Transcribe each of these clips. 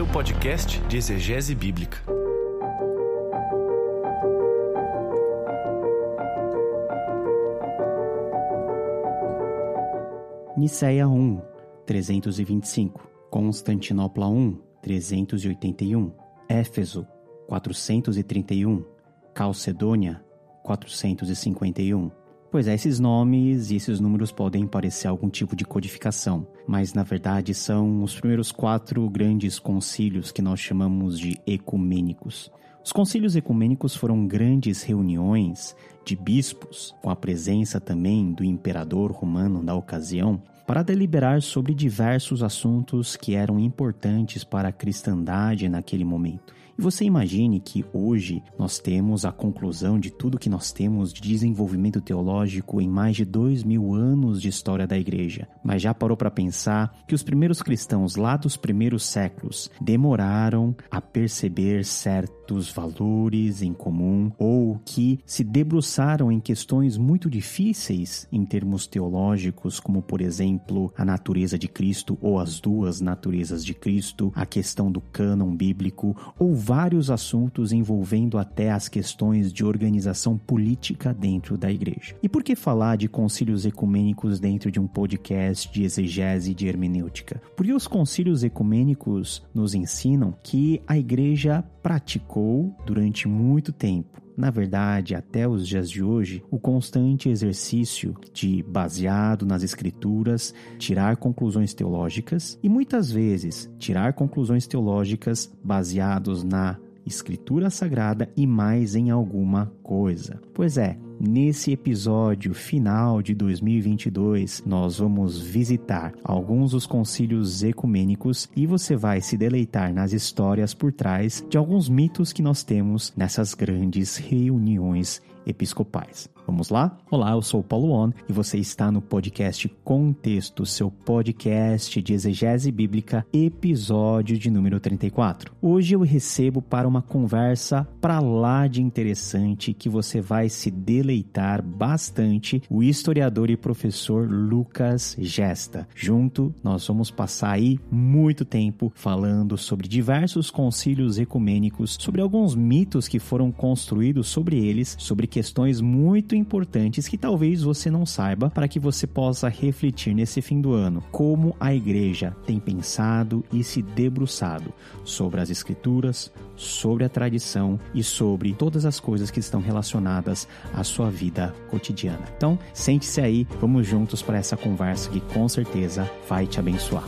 seu podcast de exegese bíblica. Niceia 1, 325, Constantinopla 1, 381, Éfeso 431, Calcedônia 451. Pois é, esses nomes e esses números podem parecer algum tipo de codificação, mas na verdade são os primeiros quatro grandes concílios que nós chamamos de ecumênicos. Os concílios ecumênicos foram grandes reuniões de bispos, com a presença também do imperador romano da ocasião, para deliberar sobre diversos assuntos que eram importantes para a cristandade naquele momento. Você imagine que hoje nós temos a conclusão de tudo que nós temos de desenvolvimento teológico em mais de dois mil anos de história da igreja. Mas já parou para pensar que os primeiros cristãos lá dos primeiros séculos demoraram a perceber certos valores em comum ou que se debruçaram em questões muito difíceis em termos teológicos, como por exemplo a natureza de Cristo ou as duas naturezas de Cristo, a questão do cânon bíblico ou vários assuntos envolvendo até as questões de organização política dentro da igreja. E por que falar de concílios ecumênicos dentro de um podcast de exegese e de hermenêutica? Porque os concílios ecumênicos nos ensinam que a igreja praticou durante muito tempo na verdade, até os dias de hoje, o constante exercício de, baseado nas escrituras, tirar conclusões teológicas e muitas vezes tirar conclusões teológicas baseados na escritura sagrada e mais em alguma coisa. Pois é, Nesse episódio final de 2022, nós vamos visitar alguns dos concílios ecumênicos e você vai se deleitar nas histórias por trás de alguns mitos que nós temos nessas grandes reuniões episcopais. Vamos lá? Olá, eu sou o Paulo On e você está no podcast Contexto, seu podcast de exegese bíblica, episódio de número 34. Hoje eu recebo para uma conversa para lá de interessante que você vai se deleitar bastante o historiador e professor Lucas Gesta. Junto, nós vamos passar aí muito tempo falando sobre diversos concílios ecumênicos, sobre alguns mitos que foram construídos sobre eles, sobre questões muito importantes que talvez você não saiba para que você possa refletir nesse fim do ano como a igreja tem pensado e se debruçado sobre as escrituras, sobre a tradição e sobre todas as coisas que estão relacionadas à sua vida cotidiana. Então, sente-se aí, vamos juntos para essa conversa que com certeza vai te abençoar.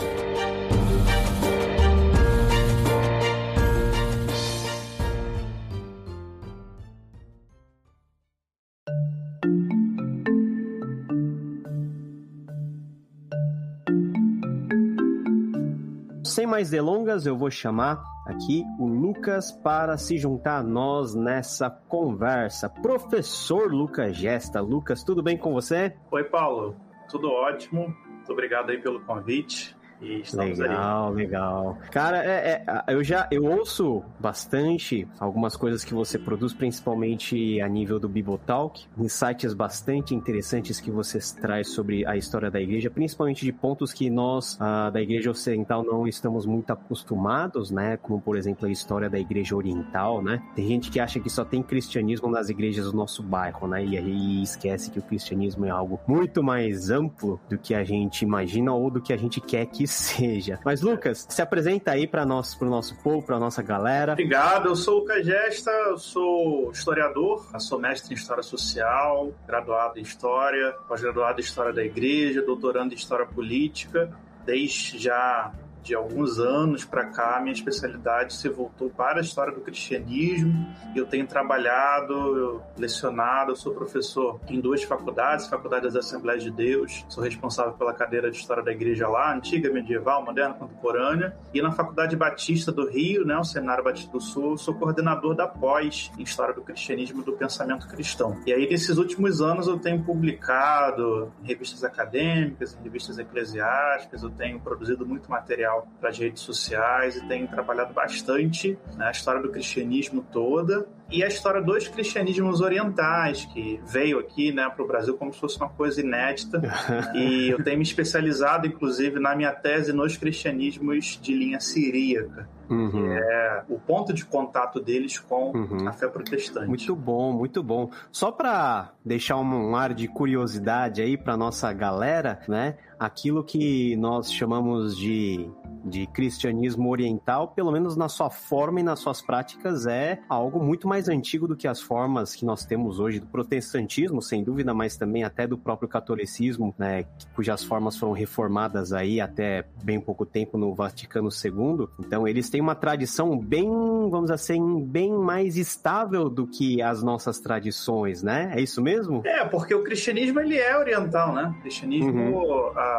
Mais delongas, eu vou chamar aqui o Lucas para se juntar a nós nessa conversa. Professor Lucas Gesta. Lucas, tudo bem com você? Oi, Paulo. Tudo ótimo. Muito obrigado aí pelo convite. E estamos legal, legal. Cara, é, é, eu já eu ouço bastante algumas coisas que você produz, principalmente a nível do Bibotalk, insights bastante interessantes que você traz sobre a história da igreja, principalmente de pontos que nós ah, da igreja ocidental não estamos muito acostumados, né? Como por exemplo a história da igreja oriental, né? Tem gente que acha que só tem cristianismo nas igrejas do nosso bairro, né? E aí esquece que o cristianismo é algo muito mais amplo do que a gente imagina ou do que a gente quer que seja. Mas, Lucas, se apresenta aí para nós, pro nosso povo, para nossa galera. Obrigado, eu sou o Lucas Gesta, eu sou historiador, sou mestre em História Social, graduado em História, pós-graduado em História da Igreja, doutorando em História Política, desde já de alguns anos para cá, minha especialidade se voltou para a história do cristianismo. Eu tenho trabalhado, lecionado, sou professor em duas faculdades, Faculdade das Assembleias de Deus, sou responsável pela cadeira de História da Igreja lá, antiga, medieval, moderna, contemporânea, e na Faculdade Batista do Rio, né, o Seminário Batista do Sul, sou coordenador da pós em História do Cristianismo e do Pensamento Cristão. E aí, nesses últimos anos, eu tenho publicado em revistas acadêmicas, em revistas eclesiásticas, eu tenho produzido muito material material para as redes sociais e tenho trabalhado bastante né, a história do cristianismo toda e a história dos cristianismos orientais, que veio aqui né, para o Brasil como se fosse uma coisa inédita. e eu tenho me especializado, inclusive, na minha tese nos cristianismos de linha siríaca. Uhum. Que é o ponto de contato deles com uhum. a fé protestante. Muito bom, muito bom. Só para deixar um ar de curiosidade aí para nossa galera, né? Aquilo que nós chamamos de de cristianismo oriental, pelo menos na sua forma e nas suas práticas, é algo muito mais antigo do que as formas que nós temos hoje do protestantismo, sem dúvida, mas também até do próprio catolicismo, né, cujas formas foram reformadas aí até bem pouco tempo no Vaticano II. Então, eles têm uma tradição bem, vamos dizer assim, bem mais estável do que as nossas tradições, né? É isso mesmo? É, porque o cristianismo ele é oriental, né? O cristianismo, uhum. a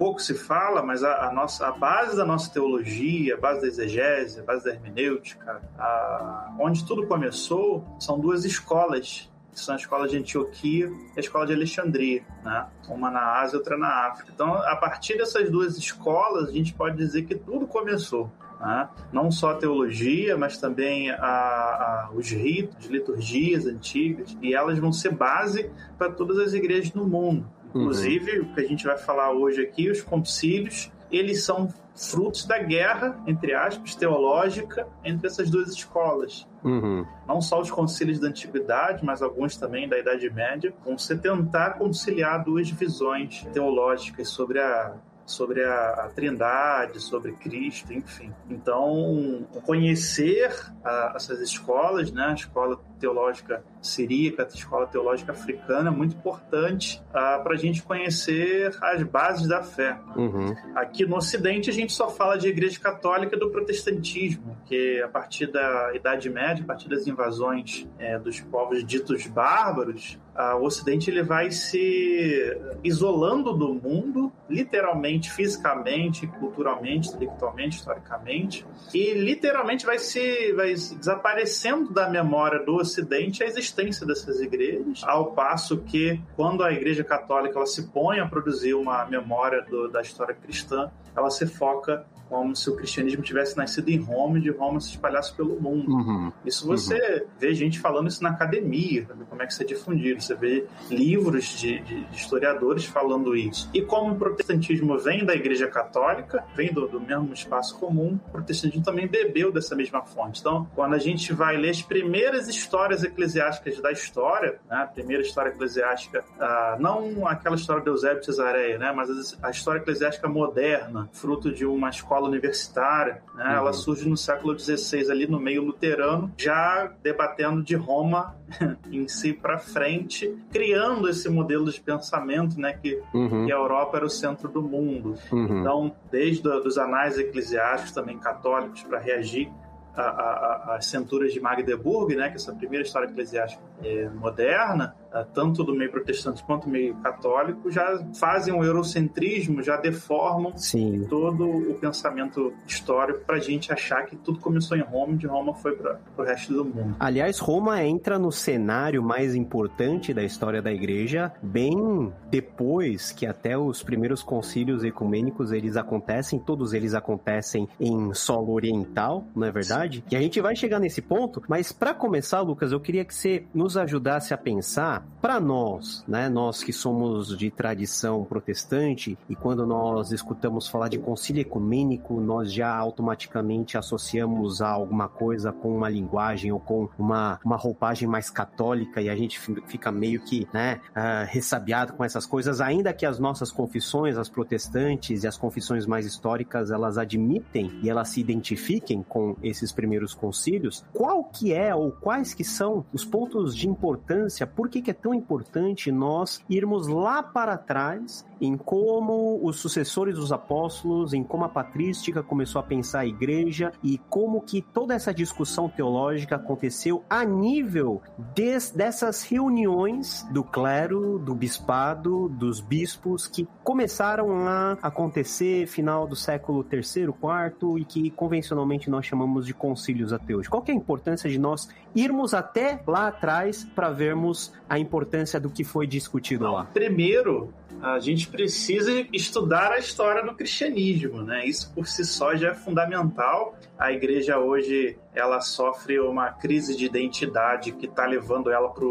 pouco se fala, mas a, a, nossa, a base da nossa teologia, a base da exegese, a base da hermenêutica, a, onde tudo começou, são duas escolas, que são a escola de Antioquia e a escola de Alexandria, né? uma na Ásia e outra na África. Então, a partir dessas duas escolas, a gente pode dizer que tudo começou. Né? Não só a teologia, mas também a, a, os ritos, liturgias antigas, e elas vão ser base para todas as igrejas no mundo. Inclusive, uhum. o que a gente vai falar hoje aqui, os concílios, eles são frutos da guerra, entre aspas, teológica entre essas duas escolas. Uhum. Não só os concílios da antiguidade, mas alguns também da Idade Média, vão se tentar conciliar duas visões teológicas sobre a sobre a, a Trindade, sobre Cristo, enfim. Então, conhecer a, essas escolas, né, a escola teológica siríaca, a escola teológica africana, é muito importante uh, para a gente conhecer as bases da fé. Uhum. Aqui no Ocidente, a gente só fala de Igreja Católica e do protestantismo, que a partir da Idade Média, a partir das invasões é, dos povos ditos bárbaros, o Ocidente ele vai se isolando do mundo, literalmente, fisicamente, culturalmente, intelectualmente, historicamente, e literalmente vai se vai desaparecendo da memória do Ocidente a existência dessas igrejas, ao passo que quando a Igreja Católica ela se põe a produzir uma memória do, da história cristã, ela se foca como se o cristianismo tivesse nascido em Roma e de Roma se espalhasse pelo mundo. Uhum. Isso você uhum. vê gente falando isso na academia, como é que isso é difundido. Você vê livros de, de, historiadores falando isso. E como o protestantismo vem da Igreja Católica, vem do, do, mesmo espaço comum, o protestantismo também bebeu dessa mesma fonte. Então, quando a gente vai ler as primeiras histórias eclesiásticas da história, né, a primeira história eclesiástica, ah, não aquela história de Eusébio de Cesareia, né, mas a história eclesiástica moderna, fruto de uma escola universitária, né? Uhum. ela surge no século XVI ali no meio luterano, já debatendo de Roma em si para frente, criando esse modelo de pensamento, né, que, uhum. que, a Europa era o centro do mundo. Uhum. Então, desde os anais eclesiásticos também católicos para reagir às centuras de Magdeburgo, né, que é essa primeira história eclesiástica é, moderna, ah, tanto do meio protestante quanto do meio católico, já fazem um eurocentrismo, já deformam Sim. todo o pensamento histórico para a gente achar que tudo começou em Roma e de Roma foi para o resto do mundo. Aliás, Roma entra no cenário mais importante da história da igreja bem depois que até os primeiros concílios ecumênicos eles acontecem, todos eles acontecem em solo oriental, não é verdade? Sim. E a gente vai chegar nesse ponto, mas para começar, Lucas, eu queria que você nos ajudasse a pensar para nós, né, nós que somos de tradição protestante e quando nós escutamos falar de concílio ecumênico, nós já automaticamente associamos a alguma coisa com uma linguagem ou com uma, uma roupagem mais católica e a gente fica meio que, né, uh, ressabiado com essas coisas, ainda que as nossas confissões, as protestantes e as confissões mais históricas, elas admitem e elas se identifiquem com esses primeiros concílios, qual que é ou quais que são os pontos de importância, por que, que é tão importante nós irmos lá para trás em como os sucessores dos apóstolos, em como a patrística começou a pensar a igreja e como que toda essa discussão teológica aconteceu a nível des, dessas reuniões do clero, do bispado, dos bispos que começaram a acontecer final do século terceiro, quarto e que convencionalmente nós chamamos de concílios ateus. Qual que é a importância de nós irmos até lá atrás para vermos a importância do que foi discutido Não, lá? Primeiro, a gente precisa estudar a história do cristianismo, né? Isso por si só já é fundamental. A igreja hoje ela sofre uma crise de identidade que está levando ela para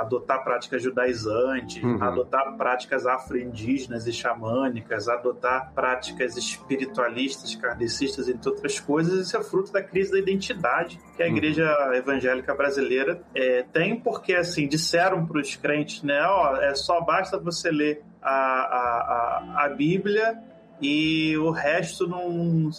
adotar práticas judaizantes, Uhum. adotar práticas afro-indígenas e xamânicas, adotar práticas espiritualistas, kardecistas, entre outras coisas. Isso é fruto da crise da identidade que a Uhum. igreja evangélica brasileira é, tem, porque assim disseram para os crentes, né? Ó, é só basta você ler a, a, a, Bíblia e o resto não,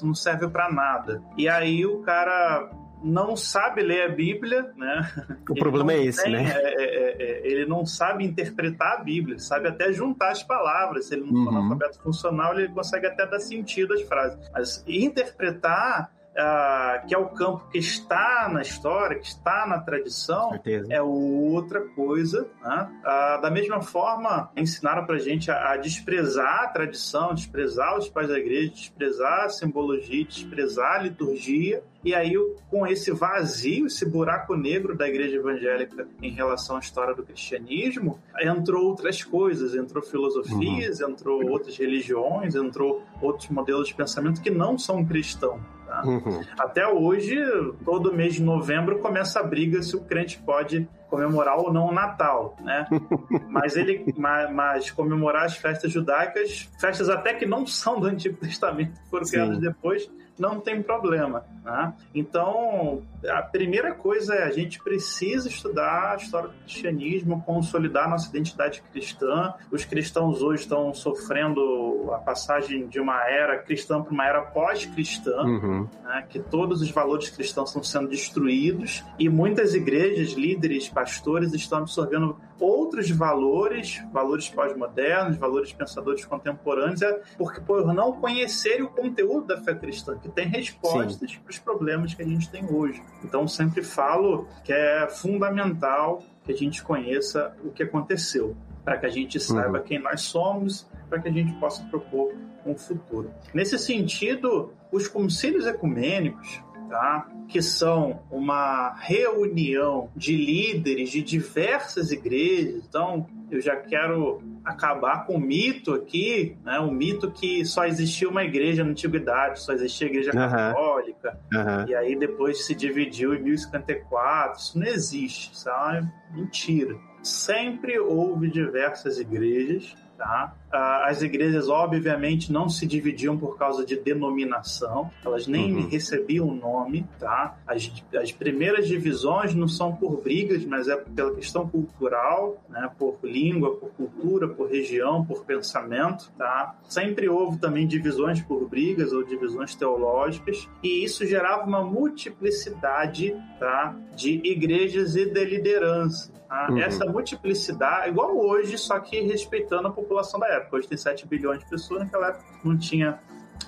não serve para nada. E aí o cara não sabe ler a Bíblia, né? O Ele problema é esse, tem, né? é, é, é, ele não sabe interpretar a Bíblia, sabe até juntar as palavras. Se ele não for Uhum. analfabeto funcional, ele consegue até dar sentido às frases. Mas interpretar, ah, que é o campo que está na história, que está na tradição, é outra coisa. Né? Ah, da mesma forma, ensinaram pra gente a, a desprezar a tradição, desprezar os pais da igreja, desprezar a simbologia, desprezar a liturgia. E aí, com esse vazio, esse buraco negro da igreja evangélica em relação à história do cristianismo, entrou outras coisas, entrou filosofias, entrou outras religiões, entrou outros modelos de pensamento que não são cristãos. Tá? Uhum. Até hoje, todo mês de novembro começa a briga se o crente pode comemorar ou não o Natal, né? mas ele, mas, mas comemorar as festas judaicas, festas até que não são do Antigo Testamento, foram Sim. criadas depois, não tem problema. Né? Então, a primeira coisa é a gente precisa estudar a história do cristianismo, consolidar nossa identidade cristã. Os cristãos hoje estão sofrendo a passagem de uma era cristã para uma era pós-cristã Uhum. né, que todos os valores cristãos estão sendo destruídos e muitas igrejas, líderes, pastores estão absorvendo outros valores, valores pós-modernos, valores pensadores contemporâneos, é porque por não conhecerem o conteúdo da fé cristã, que tem respostas para os problemas que a gente tem hoje. Então sempre falo que é fundamental que a gente conheça o que aconteceu, para que a gente saiba quem nós somos, para que a gente possa propor um futuro. Nesse sentido, os concílios ecumênicos, tá, que são uma reunião de líderes de diversas igrejas, então eu já quero acabar com o mito aqui, né, o mito que só existia uma igreja na antiguidade, só existia a igreja Aham. católica, Aham. e aí depois se dividiu em 1054. Isso não existe, isso é uma mentira. Sempre houve diversas igrejas, tá? Ah, As igrejas, obviamente, não se dividiam por causa de denominação, elas nem Uhum. recebiam nome, tá? As, as primeiras divisões não são por brigas, mas é pela questão cultural, né? Por língua, por cultura, por região, por pensamento, tá? Sempre houve também divisões por brigas ou divisões teológicas, e isso gerava uma multiplicidade, tá? De igrejas e de liderança. tá? Uhum. Essa multiplicidade, igual hoje, só que respeitando a população da época. Hoje tem 7 bilhões de pessoas, naquela época não tinha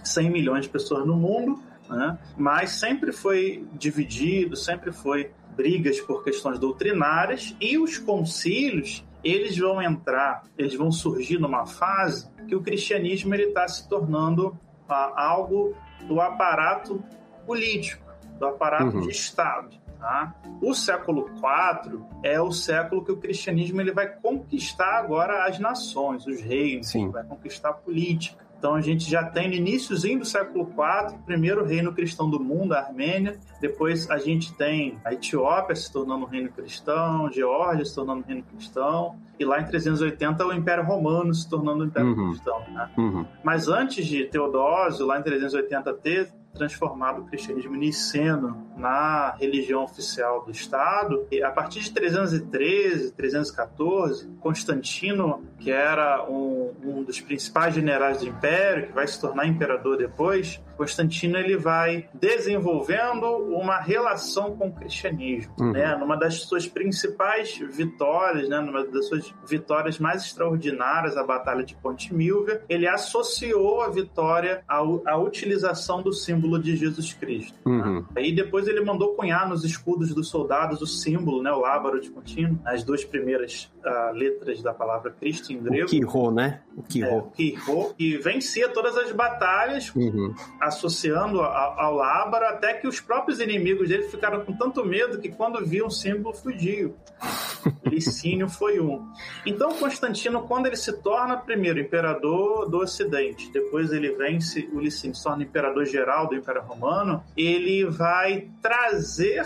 100 milhões de pessoas no mundo, né? mas sempre foi dividido, sempre foi brigas por questões doutrinárias e os concílios eles vão entrar, eles vão surgir numa fase que o cristianismo ele está se tornando ah, algo do aparato político, do aparato Uhum. de Estado. Tá? O século IV é o século que o cristianismo ele vai conquistar agora as nações, os reinos, Sim. vai conquistar a política. Então a gente já tem no iníciozinho do século IV, o primeiro reino cristão do mundo, a Armênia. Depois a gente tem a Etiópia se tornando um reino cristão, Geórgia se tornando um reino cristão. E lá em 380 o Império Romano se tornando um Império Uhum. cristão. Né? Uhum. Mas antes de Teodósio, lá em 380, ter transformado o cristianismo niceno na religião oficial do Estado, e a partir de 313, 314, Constantino, que era um, um dos principais generais do império, que vai se tornar imperador depois, Constantino ele vai desenvolvendo uma relação com o cristianismo, Uhum. né? Numa das suas principais vitórias, né? Numa das suas vitórias mais extraordinárias, a Batalha de Ponte Milvia, ele associou a vitória à, à utilização do símbolo de Jesus Cristo. Uhum. Aí depois ele mandou cunhar nos escudos dos soldados o símbolo, né, o lábaro de contínuo, as duas primeiras ah, letras da palavra Cristo em grego. O Kiro, né? O Kiro. É, Kiro, que vencia todas as batalhas, uhum. Associando a, ao Lábaro, até que os próprios inimigos dele ficaram com tanto medo que quando viam o símbolo fugiu. Licínio foi um. Então, Constantino, quando ele se torna primeiro imperador do Ocidente, depois ele vence o Licínio, se torna imperador geral do Império Romano, ele vai trazer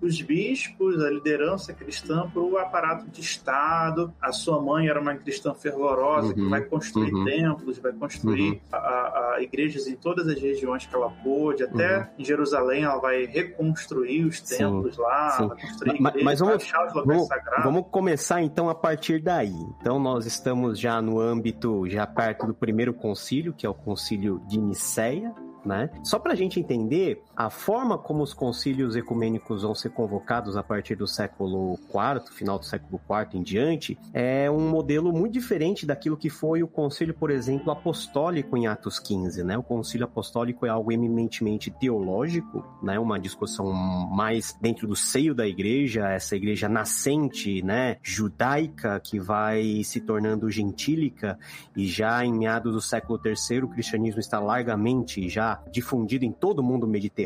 os bispos, a liderança cristã, para o aparato de Estado. A sua mãe era uma cristã fervorosa uhum, que vai construir uhum. templos, vai construir uhum. a, a, igrejas em todas as regiões que ela pôde. Até uhum. em Jerusalém ela vai reconstruir os templos sim, lá, sim. vai construir mas, igrejas, mas vamos, vamos, vamos começar então a partir daí. Então nós estamos já no âmbito, já perto do primeiro concílio, que é o concílio de Nicéia, né? Só para a gente entender a forma como os concílios ecumênicos vão ser convocados a partir do século IV, final do século IV em diante, é um modelo muito diferente daquilo que foi o concílio, por exemplo, apostólico em Atos 15, né? O concílio apostólico é algo eminentemente teológico, né? Uma discussão mais dentro do seio da igreja, essa igreja nascente, né? Judaica que vai se tornando gentílica e já em meados do século III o cristianismo está largamente já difundido em todo o mundo mediterrâneo,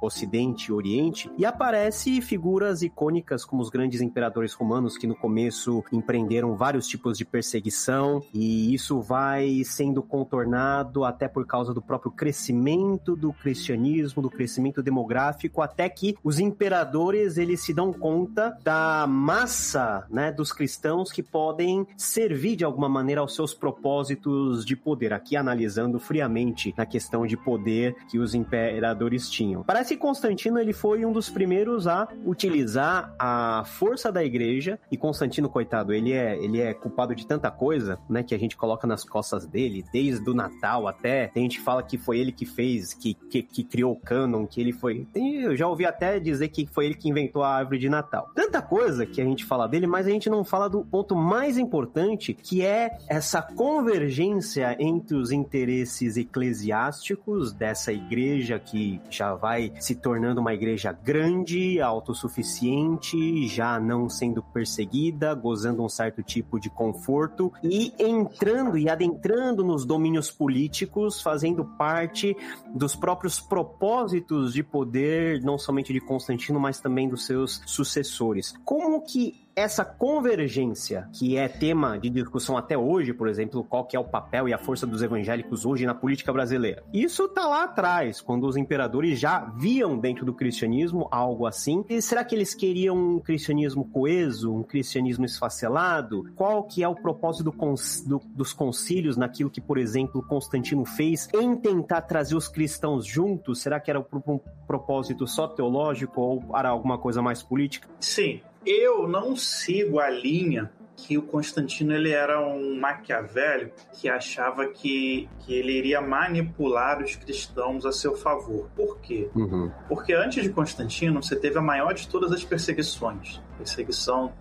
Ocidente e Oriente, e aparece figuras icônicas como os grandes imperadores romanos que no começo empreenderam vários tipos de perseguição, e isso vai sendo contornado até por causa do próprio crescimento do cristianismo, do crescimento demográfico, até que os imperadores eles se dão conta da massa, né, dos cristãos que podem servir de alguma maneira aos seus propósitos de poder. Aqui analisando friamente na questão de poder que os imperadores tinham. Parece que Constantino ele foi um dos primeiros a utilizar a força da igreja e Constantino, coitado, ele é, ele é culpado de tanta coisa, né, que a gente coloca nas costas dele, desde o Natal até, tem gente que fala que foi ele que fez, que, que, que criou o cânon, que ele foi... Tem, eu já ouvi até dizer que foi ele que inventou a árvore de Natal. Tanta coisa que a gente fala dele, mas a gente não fala do ponto mais importante, que é essa convergência entre os interesses eclesiásticos dessa igreja que já vai se tornando uma igreja grande, autossuficiente, já não sendo perseguida, gozando um certo tipo de conforto e entrando e adentrando nos domínios políticos, fazendo parte dos próprios propósitos de poder, não somente de Constantino, mas também dos seus sucessores. Como que essa convergência, que é tema de discussão até hoje, por exemplo, qual que é o papel e a força dos evangélicos hoje na política brasileira. Isso tá lá atrás, quando os imperadores já viam dentro do cristianismo algo assim. E será que eles queriam um cristianismo coeso, um cristianismo esfacelado? Qual que é o propósito do cons do, dos concílios naquilo que, por exemplo, Constantino fez em tentar trazer os cristãos juntos? Será que era um propósito só teológico ou para alguma coisa mais política? Sim, eu não sigo a linha que o Constantino ele era um maquiavélico que achava que, que ele iria manipular os cristãos a seu favor. Por quê? Uhum. Porque antes de Constantino você teve a maior de todas as perseguições. Perseguição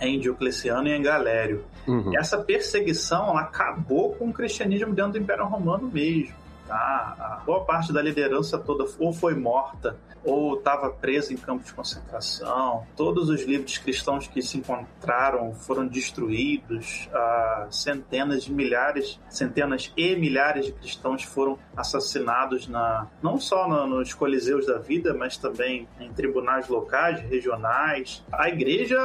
em Diocleciano e em Galério. Uhum. E essa perseguição acabou com o cristianismo dentro do Império Romano mesmo. Tá? A boa parte da liderança toda ou foi morta ou estava preso em campos de concentração. Todos os livros cristãos que se encontraram foram destruídos. Ah, centenas de milhares, centenas e milhares de cristãos foram assassinados na, não só no, nos coliseus da vida, mas também em tribunais locais, regionais. A igreja,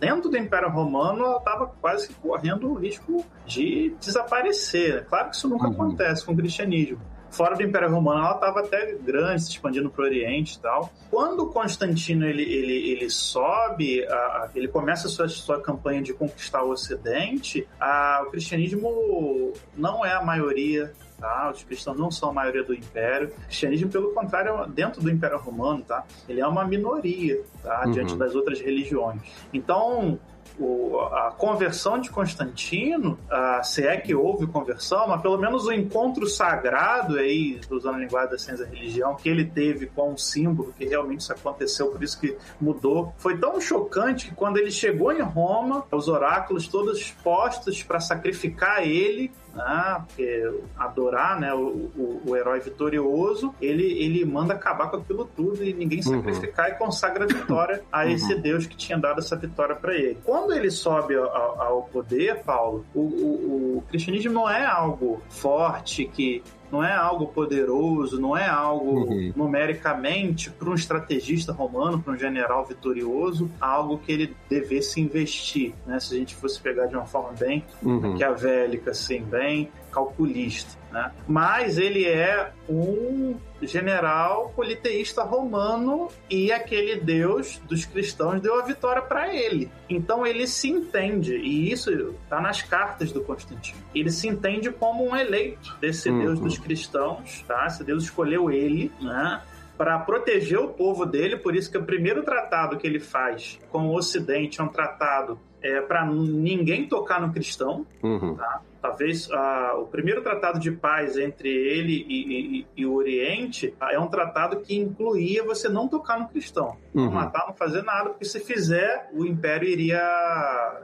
dentro do Império Romano, estava quase correndo o risco de desaparecer. Claro que isso nunca uhum. acontece com o cristianismo fora do Império Romano, ela estava até grande, se expandindo para o Oriente e tal. Quando Constantino ele, ele, ele sobe, a, ele começa a sua, sua campanha de conquistar o Ocidente, a, o cristianismo não é a maioria Tá? Os cristãos não são a maioria do império. O cristianismo, pelo contrário, dentro do Império Romano, tá? Ele é uma minoria, tá? Uhum. Diante das outras religiões. Então, o, a conversão de Constantino, a, se é que houve conversão, mas pelo menos o encontro sagrado aí, usando a linguagem da ciência da religião, que ele teve com o símbolo, que realmente isso aconteceu, por isso que mudou, foi tão chocante que quando ele chegou em Roma, os oráculos todos postos para sacrificar ele, né? Porque adorar, né? O, o, o, herói vitorioso, ele, ele manda acabar com aquilo tudo e ninguém uhum. sacrificar uhum. e consagra a vitória a uhum. esse Deus que tinha dado essa vitória para ele. Quando ele sobe ao, ao poder, Paulo, o, o, o cristianismo não é algo forte que não é algo poderoso, não é algo uhum. numericamente para um estrategista romano, para um general vitorioso, algo que ele devesse investir, né? Se a gente fosse pegar de uma forma bem uhum. maquiavélica, assim, bem calculista, né? Mas ele é um general politeísta romano e aquele deus dos cristãos deu a vitória para ele. Então ele se entende, e isso está nas cartas do Constantino. Ele se entende como um eleito desse uhum. deus dos cristãos, tá? Esse deus escolheu ele, né? para proteger o povo dele, por isso que o primeiro tratado que ele faz com o Ocidente é um tratado é, para ninguém tocar no cristão, uhum. tá? Talvez ah, o primeiro tratado de paz entre ele e, e, e, o Oriente ah, é um tratado que incluía você não tocar no cristão, uhum. não matar, não fazer nada, porque se fizer, o império iria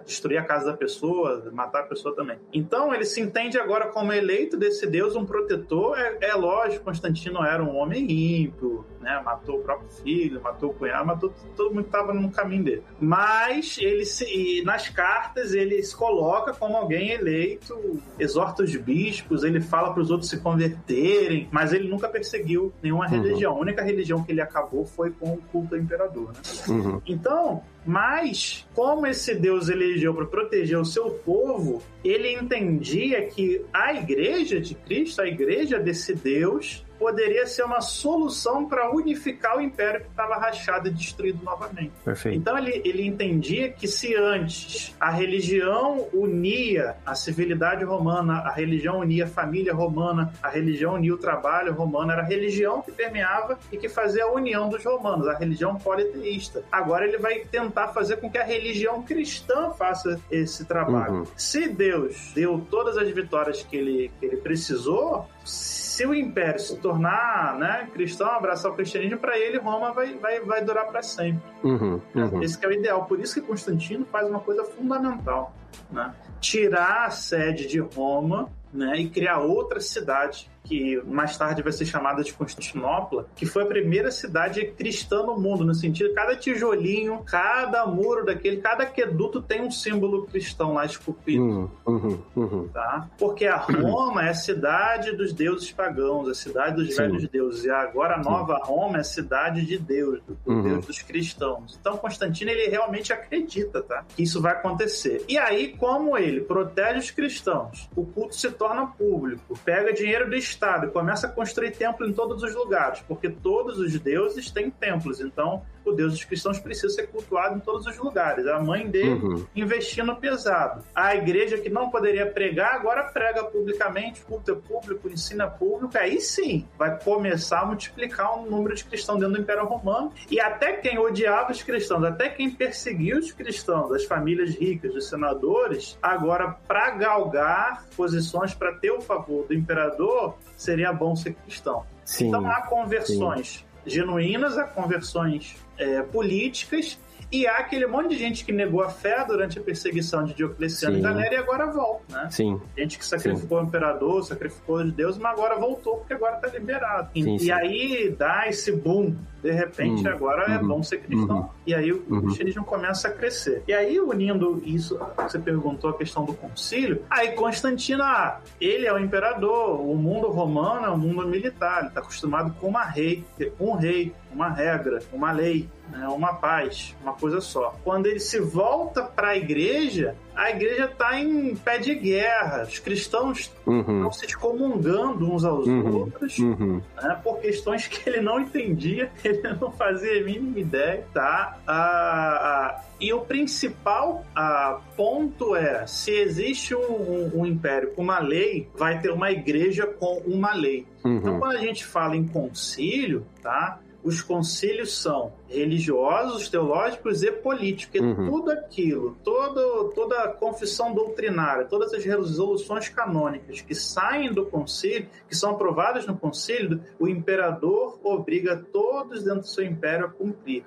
destruir a casa da pessoa, matar a pessoa também. Então ele se entende agora como eleito desse Deus, um protetor. É, é lógico, Constantino era um homem ímpio, né? Matou o próprio filho, matou o cunhado, matou todo mundo que estava no caminho dele. Mas ele se, nas cartas ele se coloca como alguém eleito exorta os bispos, ele fala para os outros se converterem, mas ele nunca perseguiu nenhuma uhum. religião. A única religião que ele acabou foi com o culto ao imperador. Né? Uhum. Então, mas, como esse Deus elegeu para proteger o seu povo, ele entendia que a igreja de Cristo, a igreja desse Deus, poderia ser uma solução para unificar o império que estava rachado e destruído novamente. Perfeito. Então ele, ele entendia que se antes a religião unia a civilidade romana, a religião unia a família romana, a religião unia o trabalho romano, era a religião que permeava e que fazia a união dos romanos, a religião politeísta. Agora ele vai tentar fazer com que a religião cristã faça esse trabalho. Uhum. Se Deus deu todas as vitórias que ele, que ele precisou, se o império se tornar né, cristão, abraçar o cristianismo, para ele Roma vai, vai, vai durar para sempre. Uhum, uhum. Esse é o ideal. Por isso que Constantino faz uma coisa fundamental. Né? Tirar a sede de Roma né, e criar outra cidade que mais tarde vai ser chamada de Constantinopla, que foi a primeira cidade cristã no mundo, no sentido cada tijolinho, cada muro daquele, cada aqueduto tem um símbolo cristão lá esculpido. Uhum, uhum, uhum. Tá? Porque a Roma é a cidade dos deuses pagãos, a cidade dos Sim. velhos deuses, e agora a nova. Roma é a cidade de Deus, do uhum. Deus dos cristãos. Então Constantino ele realmente acredita, tá? Que isso vai acontecer. E aí, como ele protege os cristãos, o culto se torna público, pega dinheiro do Estado e começa a construir templo em todos os lugares, porque todos os deuses têm templos. Então, o Deus dos cristãos precisa ser cultuado em todos os lugares. A mãe dele uhum. investindo pesado. A igreja que não poderia pregar, agora prega publicamente, culto é público, ensina público. Aí sim, vai começar a multiplicar o número de cristãos dentro do Império Romano. E até quem odiava os cristãos, até quem perseguia os cristãos, as famílias ricas, os senadores, agora, para galgar posições para ter o favor do imperador, seria bom ser cristão. Sim, então há conversões. Sim genuínas, há conversões é, políticas e há aquele monte de gente que negou a fé durante a perseguição de Diocleciano Sim. e Galera e agora volta, né? Sim. Gente que sacrificou Sim. o imperador, sacrificou de Deus, mas agora voltou porque agora tá liberado. Sim, e, e aí dá esse boom. De repente, uhum. agora é uhum. bom ser cristão. Uhum. E aí o uhum. cristianismo começa a crescer. E aí, unindo isso, você perguntou a questão do concílio, aí Constantino, ah, ele é o imperador, o mundo romano é um mundo militar, ele está acostumado com uma rei, um rei, uma regra, uma lei né, uma paz, uma coisa só. Quando ele se volta para a igreja, a igreja está em pé de guerra. Os cristãos uhum. estão se excomungando uns aos uhum. outros uhum. Né, por questões que ele não entendia, ele não fazia a mínima ideia, tá? Ah, ah, e o principal ah, ponto é: se existe um, um, um, império com uma lei, vai ter uma igreja com uma lei. Uhum. Então, quando a gente fala em concílio, tá? Os concílios são religiosos, teológicos e políticos. Uhum. tudo aquilo, todo, toda a confissão doutrinária, todas as resoluções canônicas que saem do concílio, que são aprovadas no concílio, o imperador obriga todos dentro do seu império a cumprir.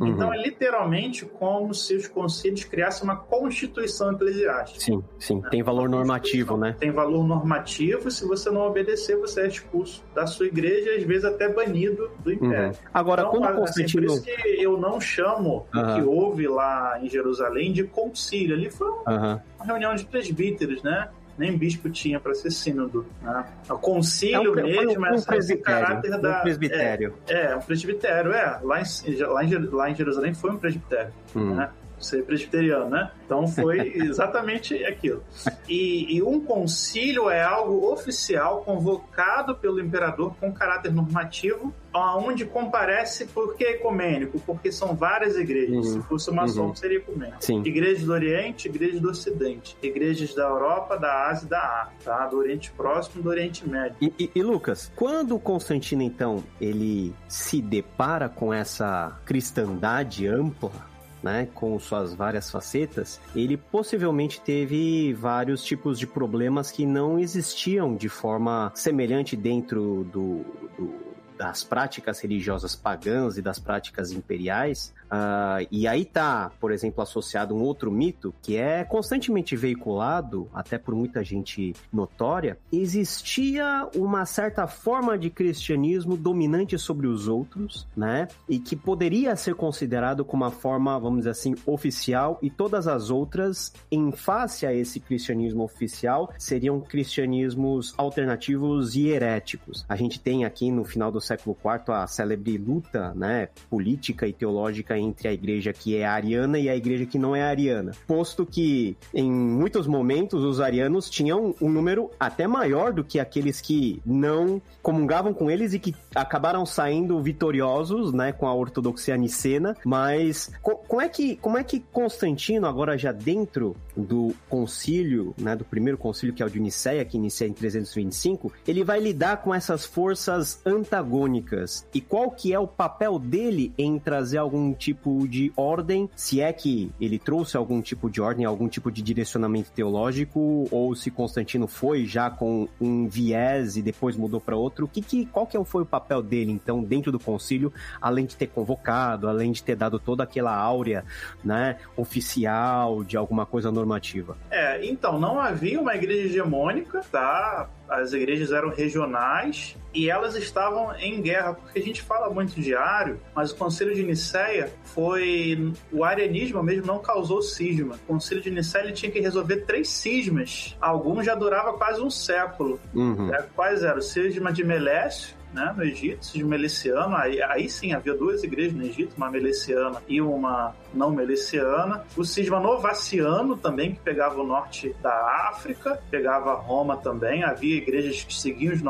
Uhum. Então é literalmente como se os concílios criassem uma constituição eclesiástica. Sim, sim. Né? Tem valor normativo, né? Tem valor normativo. Se você não obedecer, você é expulso da sua igreja e às vezes até banido do uhum. império. Uhum. Agora, então, quando assim, Constantino... Por isso que eu não chamo uhum. o que houve lá em Jerusalém de concílio. Ali foi uma reunião de presbíteros, né? Nem bispo tinha para ser sínodo. Né? O concílio é um, mesmo, um, um mas o caráter da. Um presbitério. É, é, um presbitério, é. Lá em, lá em, lá em Jerusalém foi um presbitério. Hum. Né? ser presbiteriano, né? Então foi exatamente aquilo. E, e, um concílio é algo oficial convocado pelo imperador com caráter normativo, aonde comparece por que ecumênico? Porque são várias igrejas. Uhum. Se fosse uma só, uhum. seria ecumênico. Sim. Igrejas do Oriente, igrejas do Ocidente, igrejas da Europa, da Ásia e da África, tá? do Oriente Próximo e do Oriente Médio. E, e, e Lucas, quando Constantino então ele se depara com essa cristandade ampla né, com suas várias facetas, ele possivelmente teve vários tipos de problemas que não existiam de forma semelhante dentro do, do das práticas religiosas pagãs e das práticas imperiais, Uh, e aí tá, por exemplo, associado um outro mito que é constantemente veiculado, até por muita gente notória, existia uma certa forma de cristianismo dominante sobre os outros, né? E que poderia ser considerado como uma forma, vamos dizer assim, oficial, e todas as outras, em face a esse cristianismo oficial, seriam cristianismos alternativos e heréticos. A gente tem aqui no final do século IV a célebre luta, né, política e teológica entre a igreja que é ariana e a igreja que não é ariana. Posto que em muitos momentos os arianos tinham um número até maior do que aqueles que não comungavam com eles e que acabaram saindo vitoriosos, né, com a ortodoxia nicena, mas como é que como é que Constantino agora já dentro do concílio, né, do primeiro concílio que é o de Nicéia, que inicia em 325, ele vai lidar com essas forças antagônicas e qual que é o papel dele em trazer algum tipo de ordem, se é que ele trouxe algum tipo de ordem, algum tipo de direcionamento teológico ou se Constantino foi já com um viés e depois mudou para outro, que, que qual que foi o papel dele então dentro do concílio, além de ter convocado, além de ter dado toda aquela áurea, né, oficial de alguma coisa normativa? É, então, não havia uma igreja hegemônica, tá? As igrejas eram regionais e elas estavam em guerra, porque a gente fala muito de Ário, mas o Conselho de Nicéia foi. O arianismo mesmo não causou cisma. O Conselho de Nicéia tinha que resolver três cismas. Alguns já durava quase um século. Uhum. É, quais eram? O cisma de Melécio, né, no Egito, de Meleciano. Aí, aí sim havia duas igrejas no Egito, uma meleciana e uma não meleciana. O cisma novaciano também, que pegava o norte da África, pegava Roma também. Havia igrejas que seguiam os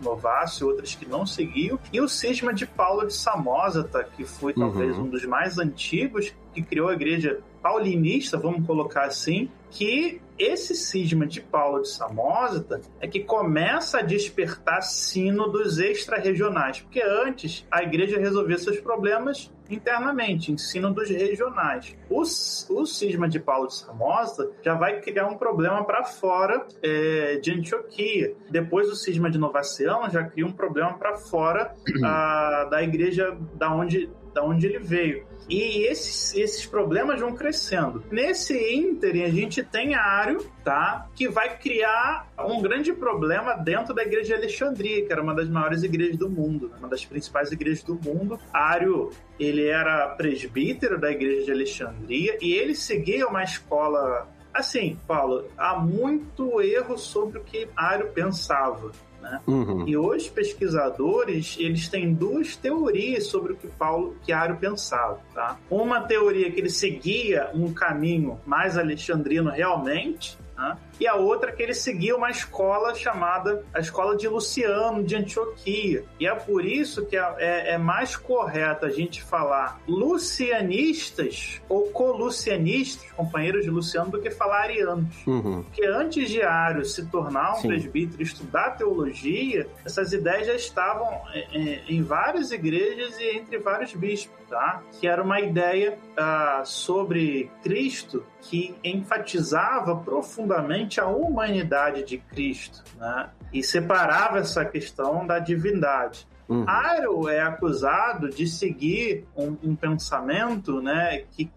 novácios, outras que não seguiam. E o cisma de Paulo de Samosata, que foi talvez uhum. um dos mais antigos, que criou a igreja paulinista, vamos colocar assim, que esse cisma de Paulo de Samosata é que começa a despertar sínodos extra-regionais, porque antes a igreja resolvia seus problemas internamente, ensino dos regionais. O, o cisma de Paulo de Samosata já vai criar um problema para fora é, de Antioquia. Depois o cisma de Novaciano já cria um problema para fora a, da igreja da onde, da onde ele veio. E esses, esses problemas vão crescendo. Nesse ínterim, a gente tem Ário, tá? Que vai criar um grande problema dentro da igreja de Alexandria, que era uma das maiores igrejas do mundo, uma das principais igrejas do mundo. Ário, ele era presbítero da igreja de Alexandria e ele seguia uma escola Assim, Paulo, há muito erro sobre o que Ário pensava. Né? Uhum. E hoje pesquisadores eles têm duas teorias sobre o que Paulo Chiaro pensava. Tá? Uma teoria que ele seguia um caminho mais alexandrino realmente, né? E a outra que ele seguia uma escola chamada a Escola de Luciano de Antioquia. E é por isso que é, é, é mais correto a gente falar lucianistas ou colucianistas, companheiros de Luciano, do que falar arianos. Uhum. Porque antes de Ario se tornar um Sim. presbítero e estudar teologia, essas ideias já estavam em, é, é, em várias igrejas e entre vários bispos, tá? Que era uma ideia uh, sobre Cristo que enfatizava profundamente a humanidade de Cristo, né? E separava essa questão da divindade. Uhum. Aro é acusado de seguir um, um pensamento né, que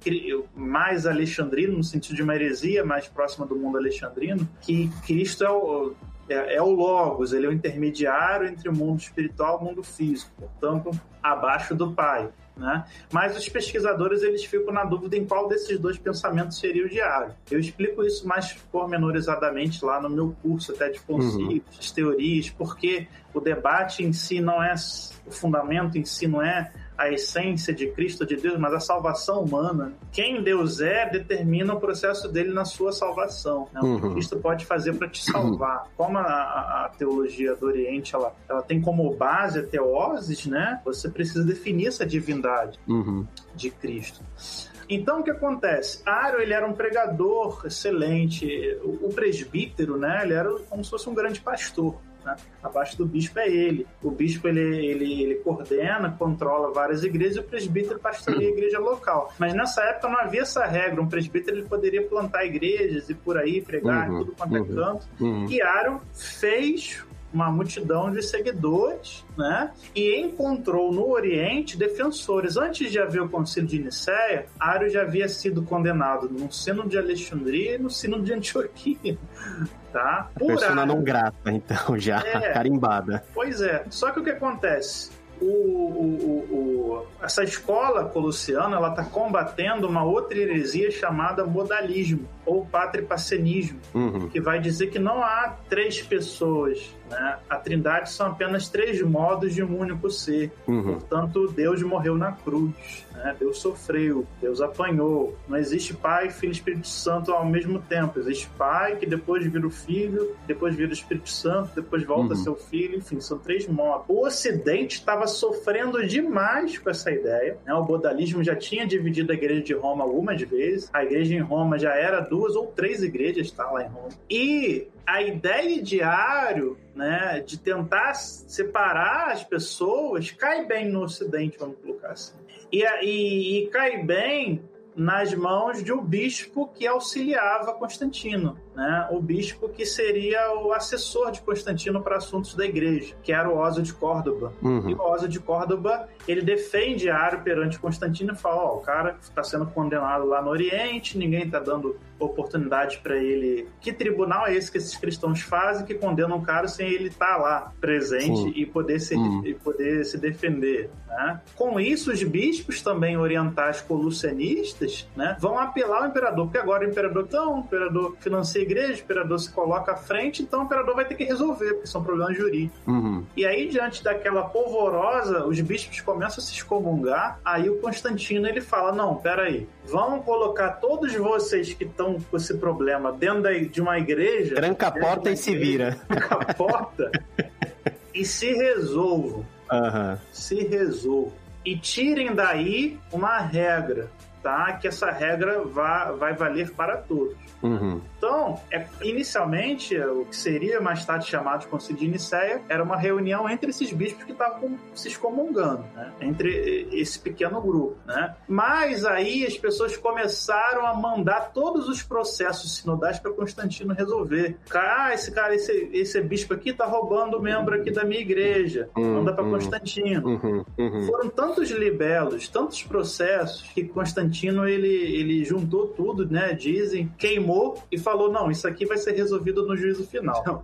mais alexandrino, no sentido de uma heresia mais próxima do mundo alexandrino, que Cristo é o, é, é, o Logos, ele é o intermediário entre o mundo espiritual e o mundo físico, portanto, abaixo do Pai. Né? Mas os pesquisadores eles ficam na dúvida em qual desses dois pensamentos seria o diário. Eu explico isso mais pormenorizadamente lá no meu curso até de conceitos, uhum. teorias, porque o debate em si não é o fundamento em si não é a essência de Cristo, de Deus, mas a salvação humana. Quem Deus é determina o processo dele na sua salvação. Né? O que uhum. Cristo pode fazer para te salvar. Como a, a, a, teologia do Oriente ela, ela tem como base a teoses, né? Você precisa definir essa divindade uhum. de Cristo. Então, o que acontece? Aro, ele era um pregador excelente. O, o presbítero, né? Ele era como se fosse um grande pastor. Né? Abaixo do bispo é ele. O bispo ele, ele, ele coordena, controla várias igrejas e o presbítero pastoreia a igreja local. Mas nessa época não havia essa regra. Um presbítero ele poderia plantar igrejas e por aí pregar uhum, tudo quanto é uhum, canto. Uhum. E Aro fez uma multidão de seguidores, né? E encontrou no Oriente defensores. Antes de haver o Concílio de Nicéia, Ario já havia sido condenado no Sino de Alexandria e no Sino de Antioquia. Tá? Por Persona não grata, então, já é, carimbada. Pois é. Só que o que acontece? O, o, o, essa escola colossiana ela está combatendo uma outra heresia chamada modalismo ou patripacenismo, uhum. que vai dizer que não há três pessoas né? A trindade são apenas três modos de um único ser. Uhum. Portanto, Deus morreu na cruz. Né? Deus sofreu, Deus apanhou. Não existe Pai, Filho e Espírito Santo ao mesmo tempo. Existe Pai que depois vira o Filho, depois vira o Espírito Santo, depois volta uhum. a ser o Filho. Enfim, são três modos. O Ocidente estava sofrendo demais com essa ideia. Né? O bodalismo já tinha dividido a igreja de Roma algumas vezes. A igreja em Roma já era duas ou três igrejas, tá lá em Roma. E a ideia de né, de tentar separar as pessoas, cai bem no Ocidente, vamos colocar assim. E, e, e cai bem nas mãos de um bispo que auxiliava Constantino né, o bispo que seria o assessor de Constantino para assuntos da igreja, que era o Oso de Córdoba. Uhum. E o Oso de Córdoba, ele defende Ario perante Constantino e fala, ó, oh, o cara está sendo condenado lá no Oriente, ninguém está dando oportunidade para ele. Que tribunal é esse que esses cristãos fazem que condenam o cara sem ele estar tá lá presente e poder, se, uhum. e poder se defender? Né? Com isso, os bispos também orientais colucianistas né, vão apelar ao imperador, porque agora o imperador, então, o imperador financia igreja, o imperador se coloca à frente, então o imperador vai ter que resolver, porque são problemas jurídicos. Uhum. E aí, diante daquela polvorosa, os bispos começam a se excomungar, aí o Constantino ele fala, não, peraí, vamos colocar todos vocês que estão com esse problema dentro de uma igreja... Tranca a porta e se vira. Tranca a porta e se resolvam. Uhum. Se resolvam. E tirem daí uma regra, tá? Que essa regra vá, vai valer para todos. Uhum. Então, é, inicialmente, o que seria mais tarde chamado de Concílio de Nicéia era uma reunião entre esses bispos que estavam se excomungando, né? entre esse pequeno grupo. Né? Mas aí as pessoas começaram a mandar todos os processos sinodais para Constantino resolver. Ah, esse cara, esse, esse bispo aqui está roubando membro aqui da minha igreja. Uhum, manda para uhum. Constantino. Uhum, uhum, Foram tantos libelos, tantos processos que Constantino ele, ele juntou tudo, né? Dizem, queimou e falou: não, isso aqui vai ser resolvido no juízo final.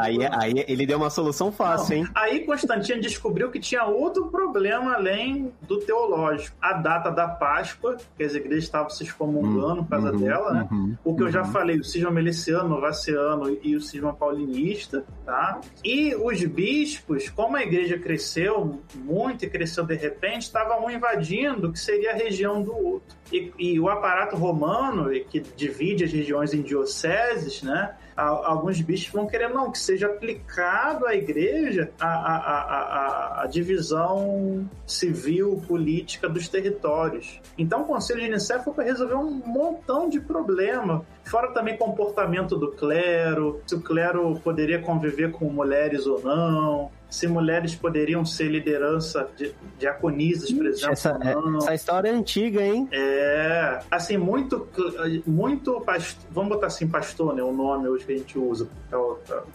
aí, aí ele deu uma solução fácil, não. hein? Aí Constantino descobriu que tinha outro problema além do teológico. A data da Páscoa, que as igrejas estavam se excomungando por causa uhum, dela, né? Uhum, o que eu já uhum. falei, o cisma meliciano, novaciano e o cisma paulinista, tá? E os bispos, como a igreja cresceu muito e cresceu de repente, estavam um invadindo que seria a região do outro. E, e o aparato romano, que divide as regiões em dioceses, né? alguns bispos vão querer não que seja aplicado à igreja a, a, a, a, divisão civil política dos territórios. Então o Conselho de Nicéia foi para resolver um montão de problema, fora também comportamento do clero, se o clero poderia conviver com mulheres ou não, se mulheres poderiam ser liderança de diaconisas, por exemplo. Essa, essa história é antiga, hein? É, assim, muito, muito pastor, vamos botar assim, pastor, né, o nome hoje que a gente usa,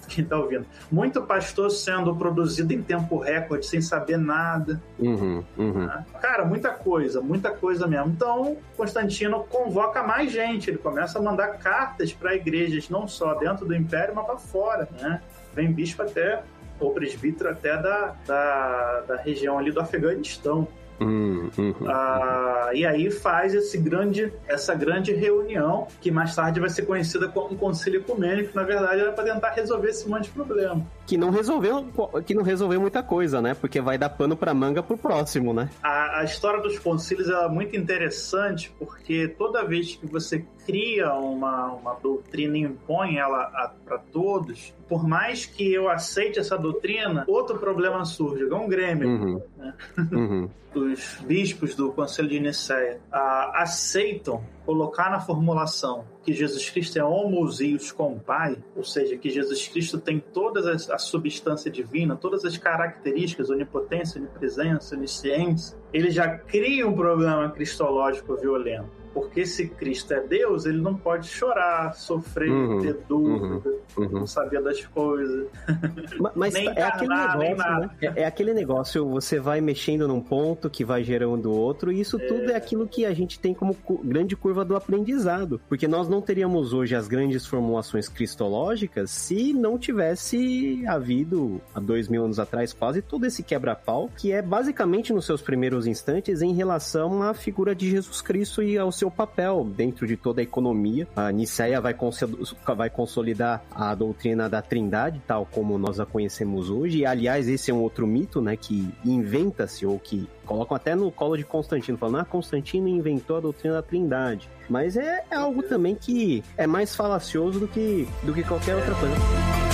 quem tá ouvindo. Muito pastor sendo produzido em tempo recorde, sem saber nada. Uhum, uhum. Né? Cara, muita coisa, muita coisa mesmo. Então, Constantino convoca mais gente, ele começa a mandar cartas para igrejas, não só dentro do império, mas para fora, né? Vem bispo até ou presbítero até da, da, da região ali do Afeganistão. Uhum, ah, e aí faz esse grande, essa grande reunião, que mais tarde vai ser conhecida como Conselho Ecumênico, que na verdade era para tentar resolver esse monte de problema. Que não resolveu, que não resolveu muita coisa, né? Porque vai dar pano para manga pro próximo, né? A, a história dos concílios é muito interessante, porque toda vez que você cria uma, uma doutrina e impõe ela para todos, por mais que eu aceite essa doutrina, outro problema surge, é um Grêmio. Uhum. Né? Uhum. Os bispos do Conselho de Nicéia ah, aceitam colocar na formulação que Jesus Cristo é homoousios com o Pai, ou seja, que Jesus Cristo tem toda a substância divina, todas as características, onipotência, onipresença, onisciência, ele já cria um problema cristológico violento porque se Cristo é Deus, ele não pode chorar, sofrer, uhum, ter dúvida, uhum, uhum. não saber das coisas. Mas nem é aquele negócio, né? é, é, aquele negócio, você vai mexendo num ponto que vai gerando outro, e isso é... tudo é aquilo que a gente tem como grande curva do aprendizado. Porque nós não teríamos hoje as grandes formulações cristológicas se não tivesse havido, há dois mil anos atrás, quase todo esse quebra-pau, que é basicamente nos seus primeiros instantes em relação à figura de Jesus Cristo e ao seu seu papel dentro de toda a economia. A Niceia vai, vai consolidar a doutrina da Trindade, tal como nós a conhecemos hoje. E, aliás, esse é um outro mito, né, que inventa-se ou que colocam até no colo de Constantino, falando, ah, Constantino inventou a doutrina da Trindade. Mas é, é algo também que é mais falacioso do que, do que qualquer outra coisa.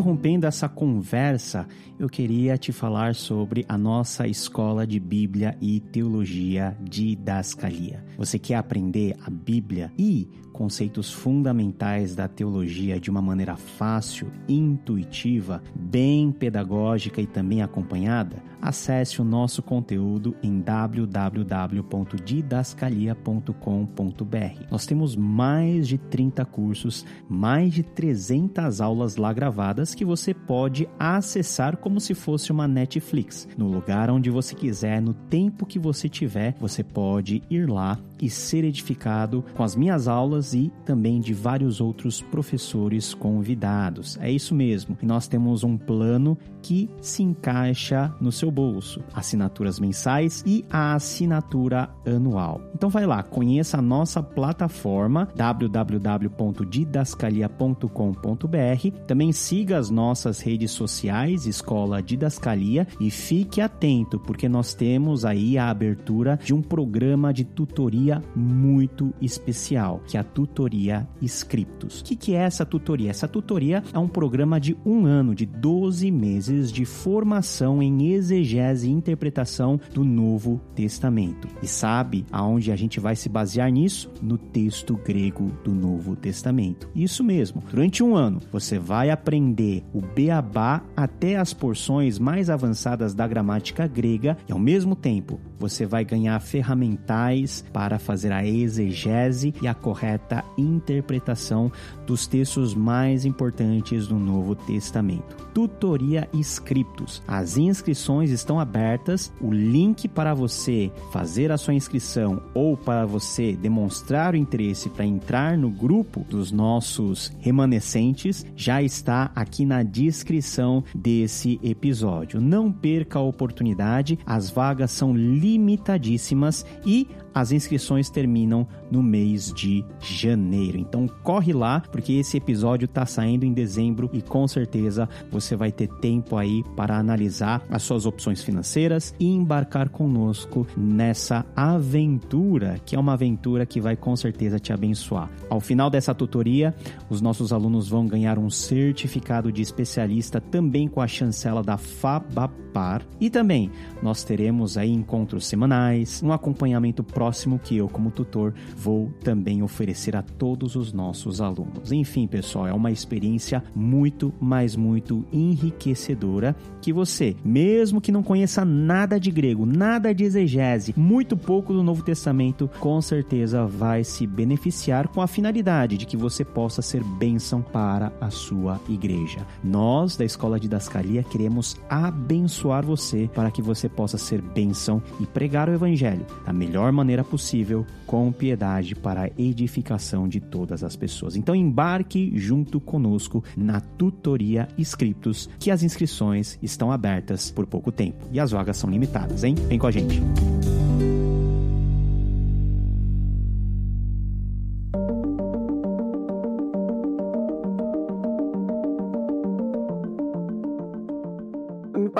Interrompendo essa conversa, eu queria te falar sobre a nossa escola de Bíblia e Teologia Didascalia. Você quer aprender a Bíblia e conceitos fundamentais da teologia de uma maneira fácil, intuitiva, bem pedagógica e também acompanhada, acesse o nosso conteúdo em www.didascalia.com.br. Nós temos mais de 30 cursos, mais de 300 aulas lá gravadas que você pode acessar como se fosse uma Netflix. No lugar onde você quiser, no tempo que você tiver, você pode ir lá e ser edificado com as minhas aulas e também de vários outros professores convidados. É isso mesmo. E nós temos um plano que se encaixa no seu bolso: assinaturas mensais e a assinatura anual. Então vai lá, conheça a nossa plataforma www.didascalia.com.br. Também siga as nossas redes sociais Escola Didascalia e fique atento porque nós temos aí a abertura de um programa de tutoria tutoria muito especial, que é a tutoria Scriptus. O que, que é essa tutoria? Essa tutoria é um programa de um ano, de 12 meses de formação em exegese e interpretação do Novo Testamento. E sabe aonde a gente vai se basear nisso? No texto grego do Novo Testamento. Isso mesmo. Durante um ano, você vai aprender o beabá até as porções mais avançadas da gramática grega e, ao mesmo tempo, você vai ganhar ferramentais para fazer a exegese e a correta interpretação dos textos mais importantes do Novo Testamento. Tutoria Scriptus. As inscrições estão abertas. O link para você fazer a sua inscrição ou para você demonstrar o interesse para entrar no grupo dos nossos remanescentes já está aqui na descrição desse episódio. Não perca a oportunidade, as vagas são limitadíssimas e as inscrições terminam no mês de janeiro. Então corre lá, porque esse episódio está saindo em dezembro e com certeza você vai ter tempo aí para analisar as suas opções financeiras e embarcar conosco nessa aventura, que é uma aventura que vai com certeza te abençoar. Ao final dessa tutoria, os nossos alunos vão ganhar um certificado de especialista também com a chancela da FABAPAR. E também nós teremos aí encontros semanais, um acompanhamento próximo que eu, como tutor, vou também oferecer a todos os nossos alunos. Enfim, pessoal, é uma experiência muito, mas muito enriquecedora que você, mesmo que não conheça nada de grego, nada de exegese, muito pouco do Novo Testamento, com certeza vai se beneficiar com a finalidade de que você possa ser bênção para a sua igreja. Nós, da Escola de Dascalia, queremos abençoar você para que você possa ser bênção e pregar o Evangelho da melhor maneira possível, com piedade para a edificação de todas as pessoas. Então embarque junto conosco na tutoria Scriptus, que as inscrições estão abertas por pouco tempo e as vagas são limitadas, hein? Vem com a gente.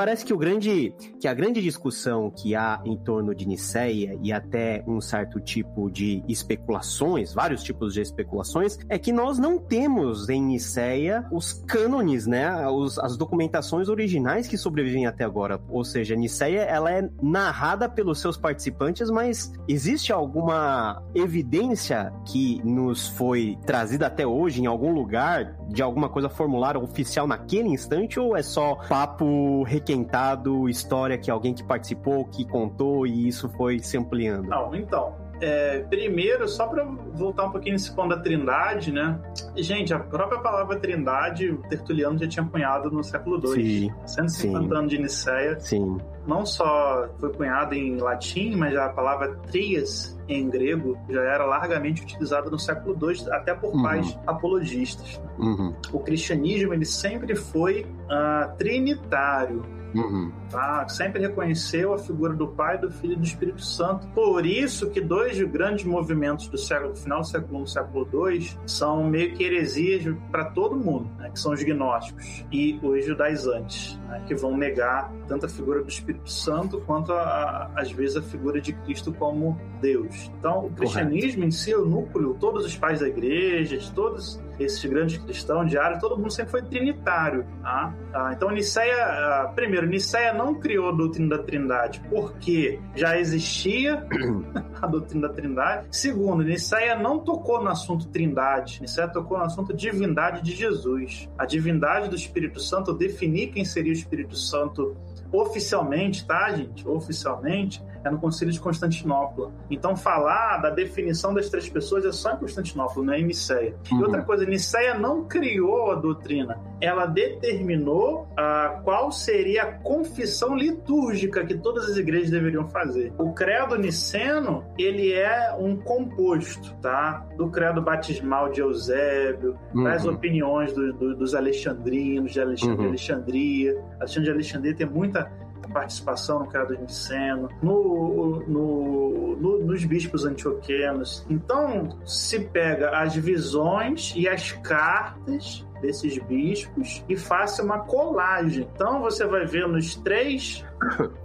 Parece que o grande que a grande discussão que há em torno de Niceia e até um certo tipo de especulações, vários tipos de especulações, é que nós não temos em Niceia os cânones, né, os, as documentações originais que sobrevivem até agora. Ou seja, Niceia ela é narrada pelos seus participantes, mas existe alguma evidência que nos foi trazida até hoje em algum lugar de alguma coisa formular oficial naquele instante ou é só papo requerido requentado história que alguém que participou, que contou e isso foi se ampliando? Não, então, é, primeiro, só para voltar um pouquinho nesse ponto da trindade, né? Gente, a própria palavra trindade, o Tertuliano já tinha cunhado no século II. Sim, 150 anos de Nicéia. Sim. Não só foi cunhado em latim, mas a palavra trias em grego já era largamente utilizada no século II, até por uhum. pais apologistas. Uhum. O cristianismo ele sempre foi uh, trinitário Uhum. Tá? Sempre reconheceu a figura do Pai, do Filho e do Espírito Santo. Por isso que dois grandes movimentos do século final do século I e século II são meio que heresias para todo mundo, né? que são os gnósticos e os judaizantes, né? que vão negar tanto a figura do Espírito Santo quanto, a, às vezes, a figura de Cristo como Deus. Então, o cristianismo Correto. em si, o núcleo, todos os pais da igreja, todos esses grandes cristãos diários, todo mundo sempre foi trinitário. Tá? Ah, então, Niceia, ah, primeiro, Niceia não criou a doutrina da trindade porque já existia a doutrina da trindade. Segundo, Niceia não tocou no assunto trindade, Niceia tocou no assunto divindade de Jesus. A divindade do Espírito Santo, definir quem seria o Espírito Santo oficialmente, tá, gente? Oficialmente, é no Concílio de Constantinopla. Então, falar da definição das três pessoas é só em Constantinopla, não é em Niceia. Uhum. E outra coisa, Niceia não criou a doutrina, ela determinou uh, qual seria a confissão litúrgica que todas as igrejas deveriam fazer. O credo niceno, ele é um composto, tá? Do credo batismal de Eusébio, uhum. das opiniões do, do, dos alexandrinos, de Alexandre, uhum. Alexandria. Alexandre de Alexandria tem muita participação no Credo Niceno, no, no, no, nos bispos antioquenos. Então, se pega as visões e as cartas desses bispos e faça uma colagem. Então você vai ver nos três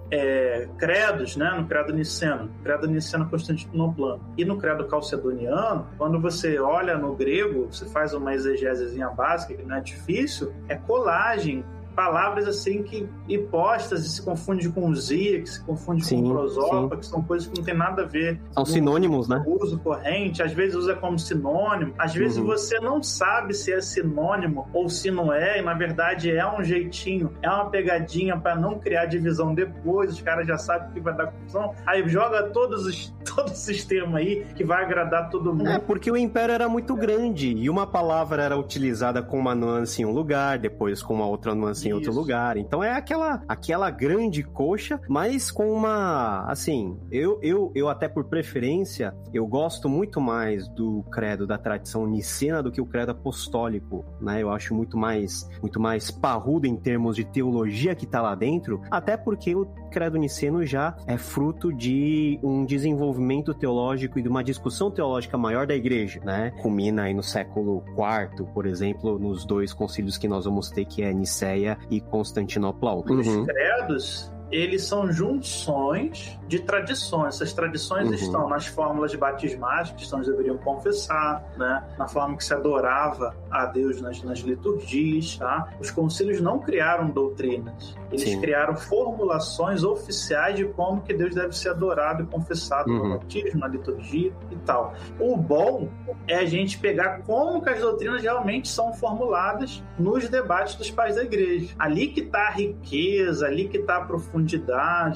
é, credos, né, no credo niceno, credo niceno constantinoplano e no credo calcedoniano, quando você olha no grego, você faz uma exegesezinha básica, que não é difícil, é colagem palavras assim que hipóstase se confunde com zia, que se confunde sim, com prosopa, que são coisas que não tem nada a ver. São sinônimos, né? Uso corrente, às vezes usa como sinônimo, às vezes uhum. você não sabe se é sinônimo ou se não é, e na verdade é um jeitinho, é uma pegadinha para não criar divisão depois, os caras já sabem que vai dar confusão, aí joga todos os, todo o sistema aí que vai agradar todo mundo. É, porque o império era muito grande e uma palavra era utilizada com uma nuance em um lugar, depois com uma outra nuance em outro lugar. Então é aquela aquela grande coxa, mas com uma assim, eu eu eu até por preferência, eu gosto muito mais do credo da tradição nicena do que o credo apostólico, né? Eu acho muito mais muito mais parrudo em termos de teologia que tá lá dentro, até porque o credo niceno já é fruto de um desenvolvimento teológico e de uma discussão teológica maior da igreja, né? Culmina aí no século IV, por exemplo, nos dois concílios que nós vamos ter, que é Niceia e Constantinopla. Uhum. Os credos eles são junções de tradições. Essas tradições uhum. estão nas fórmulas batismais que os cristãos deveriam confessar, né? na forma que se adorava a, a Deus nas, nas liturgias, tá? Os concílios não criaram doutrinas, eles Sim. criaram formulações oficiais de como que Deus deve ser adorado e confessado uhum. no batismo, na liturgia e tal. O bom é a gente pegar como que as doutrinas realmente são formuladas nos debates dos pais da igreja. Ali que está a riqueza, ali que está a profundidade,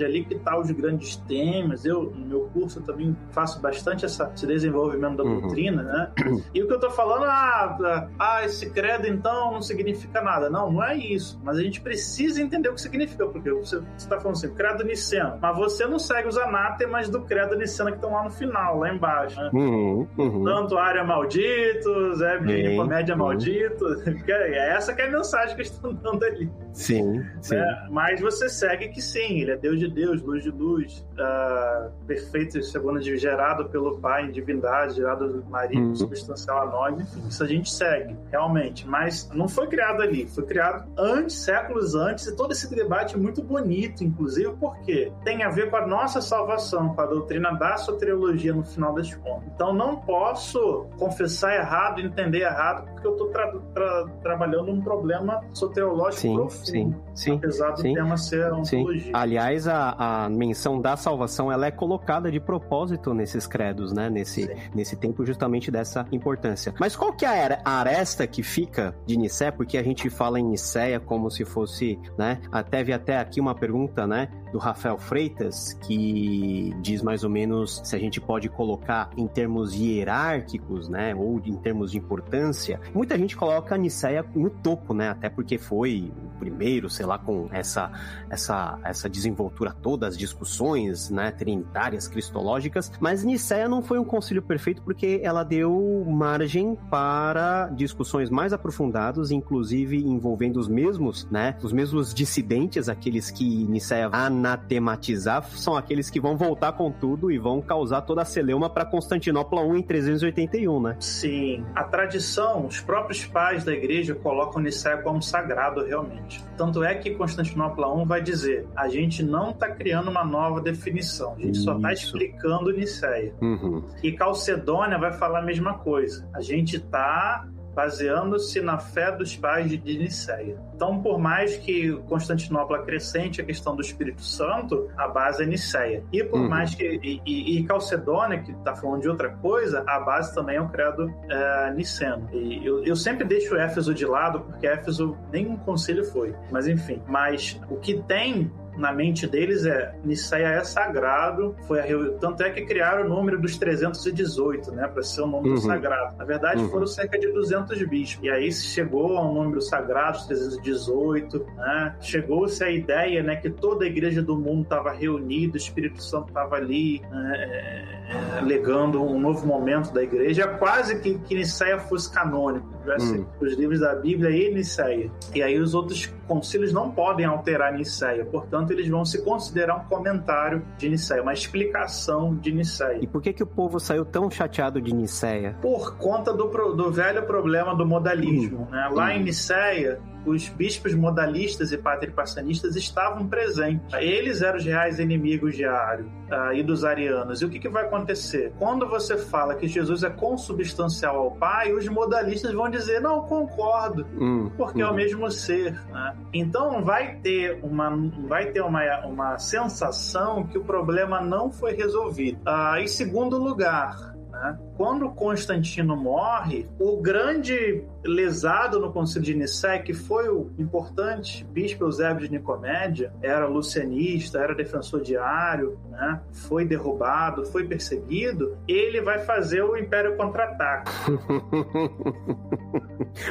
ali que está os grandes temas. Eu, no meu curso, também faço bastante essa, esse desenvolvimento da uhum. doutrina, né? E o que eu estou falando, ah, ah, esse credo então não significa nada. Não, não é isso. Mas a gente precisa entender o que significa, porque você está falando assim, credo niceno, mas você não segue os anátemas do credo niceno que estão lá no final, lá embaixo, né? Uhum, uhum. Tanto área malditos, é de comédia malditos. É essa que é a mensagem que estão dando ali. Sim, sim. É, mas você segue que sim, ele é Deus de Deus, luz de luz, uh, perfeito, segundo gerado pelo Pai em divindade, gerado do Maria, uhum. substancial a nós, enfim, isso a gente segue, realmente. Mas não foi criado ali, foi criado antes, séculos antes, e todo esse debate é muito bonito, inclusive, porque tem a ver com a nossa salvação, com a doutrina da soteriologia no final das contas. Então não posso confessar errado, entender errado, porque eu estou tra tra trabalhando um problema soteriológico sim, profundo, sim, sim, apesar do sim, tema ser ontologia. Sim. Aliás, a, a menção da salvação ela é colocada de propósito nesses credos, né? Nesse, nesse tempo justamente dessa importância. Mas qual que é a aresta que fica de Nicéia? Porque a gente fala em Nicéia como se fosse, né? Teve até aqui uma pergunta, né? Do Rafael Freitas, que diz mais ou menos se a gente pode colocar em termos hierárquicos, né? Ou em termos de importância. Muita gente coloca a Nicéia no topo, né? Até porque foi o primeiro, sei lá, com essa, essa, essa desenvoltura toda, as discussões, né? Trinitárias, cristológicas. Mas Nicéia não foi um concílio perfeito porque ela deu margem para discussões mais aprofundadas, inclusive envolvendo os mesmos, né? Os mesmos dissidentes, aqueles que Nicéia anatematizar, são aqueles que vão voltar com tudo e vão causar toda a celeuma para Constantinopla I em 381, né? Sim. A tradição, os próprios pais da igreja colocam Nicéia como sagrado realmente. Tanto é que Constantinopla I vai dizer: a gente não está criando uma nova definição, a gente Isso. só está explicando Nicéia. Uhum. E Calcedônia vai falar a mesma coisa. A gente está baseando-se na fé dos pais de Nicéia. Então, por mais que Constantinopla acrescente a questão do Espírito Santo, a base é Nicéia. E por uhum. mais que. E, e, e Calcedônia, que está falando de outra coisa, a base também é o credo é, niceno. E eu, eu sempre deixo Éfeso de lado, porque Éfeso nenhum conselho foi. Mas enfim. Mas o que tem na mente deles é Niceia é sagrado, foi a tanto é que criaram o número dos 318, né, para ser um número uhum. sagrado. Na verdade, uhum. foram cerca de 200 bispos. E aí chegou ao número sagrado, 318, né? Chegou-se a ideia, né, que toda a igreja do mundo estava reunida, o Espírito Santo estava ali, né, é, legando um novo momento da igreja, quase que que Niceia fosse canônico, uhum. os livros da Bíblia e Niceia. E aí os outros concílios não podem alterar Niceia, portanto eles vão se considerar um comentário de Niceia, uma explicação de Niceia. E por que, que o povo saiu tão chateado de Niceia? Por conta do, do velho problema do modalismo. Hum. Né? Lá hum. em Niceia, os bispos modalistas e patripassanistas estavam presentes. Eles eram os reais inimigos de Ario uh, e dos arianos. E o que, que vai acontecer? Quando você fala que Jesus é consubstancial ao Pai, os modalistas vão dizer, não, concordo, hum, porque hum. é o hum. mesmo ser. Né? Então vai ter uma, vai ter uma, uma sensação que o problema não foi resolvido. Uh, em segundo lugar, né? Quando Constantino morre, o grande lesado no Concílio de Nicéia, que foi o importante bispo Eusébio de Nicomédia, era lucianista, era defensor diário, né? foi derrubado, foi perseguido, ele vai fazer o Império Contra-Ataque.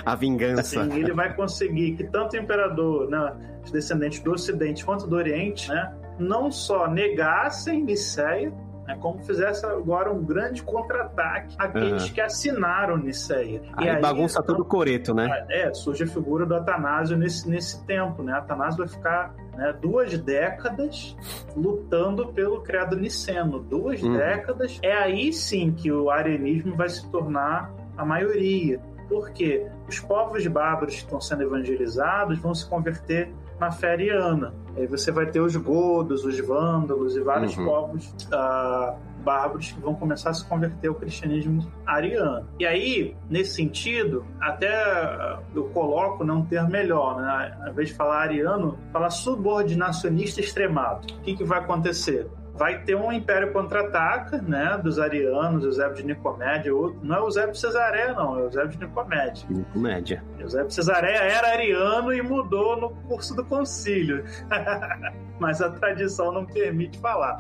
A vingança. Assim, ele vai conseguir que tanto o imperador, né, os descendentes do Ocidente quanto do Oriente, né, não só negassem Nicéia, né? Como fizesse agora um grande contra-ataque àqueles uhum. que assinaram Niceia. Aí, e aí bagunça então, todo o coreto, né? É, surge a figura do Atanásio nesse, nesse tempo, né? Atanásio vai ficar né, duas décadas lutando pelo credo niceno. Duas uhum. décadas. É aí sim que o arianismo vai se tornar a maioria. Porque os povos bárbaros que estão sendo evangelizados vão se converter na fé ariana. Aí você vai ter os godos, os vândalos e vários uhum. povos uh, bárbaros que vão começar a se converter ao cristianismo ariano. E aí, nesse sentido, até eu coloco não ter melhor, né? Ao invés de falar ariano, falar subordinacionista extremado. O que, que vai acontecer? Vai ter um império contra-ataca, né, dos arianos, Eusébio de Nicomédia, outro, não é Eusébio de Cesaré, não, é Eusébio de Nicomédia. Nicomédia. Eusébio de Cesaré era ariano e mudou no curso do concílio. Mas a tradição não permite falar.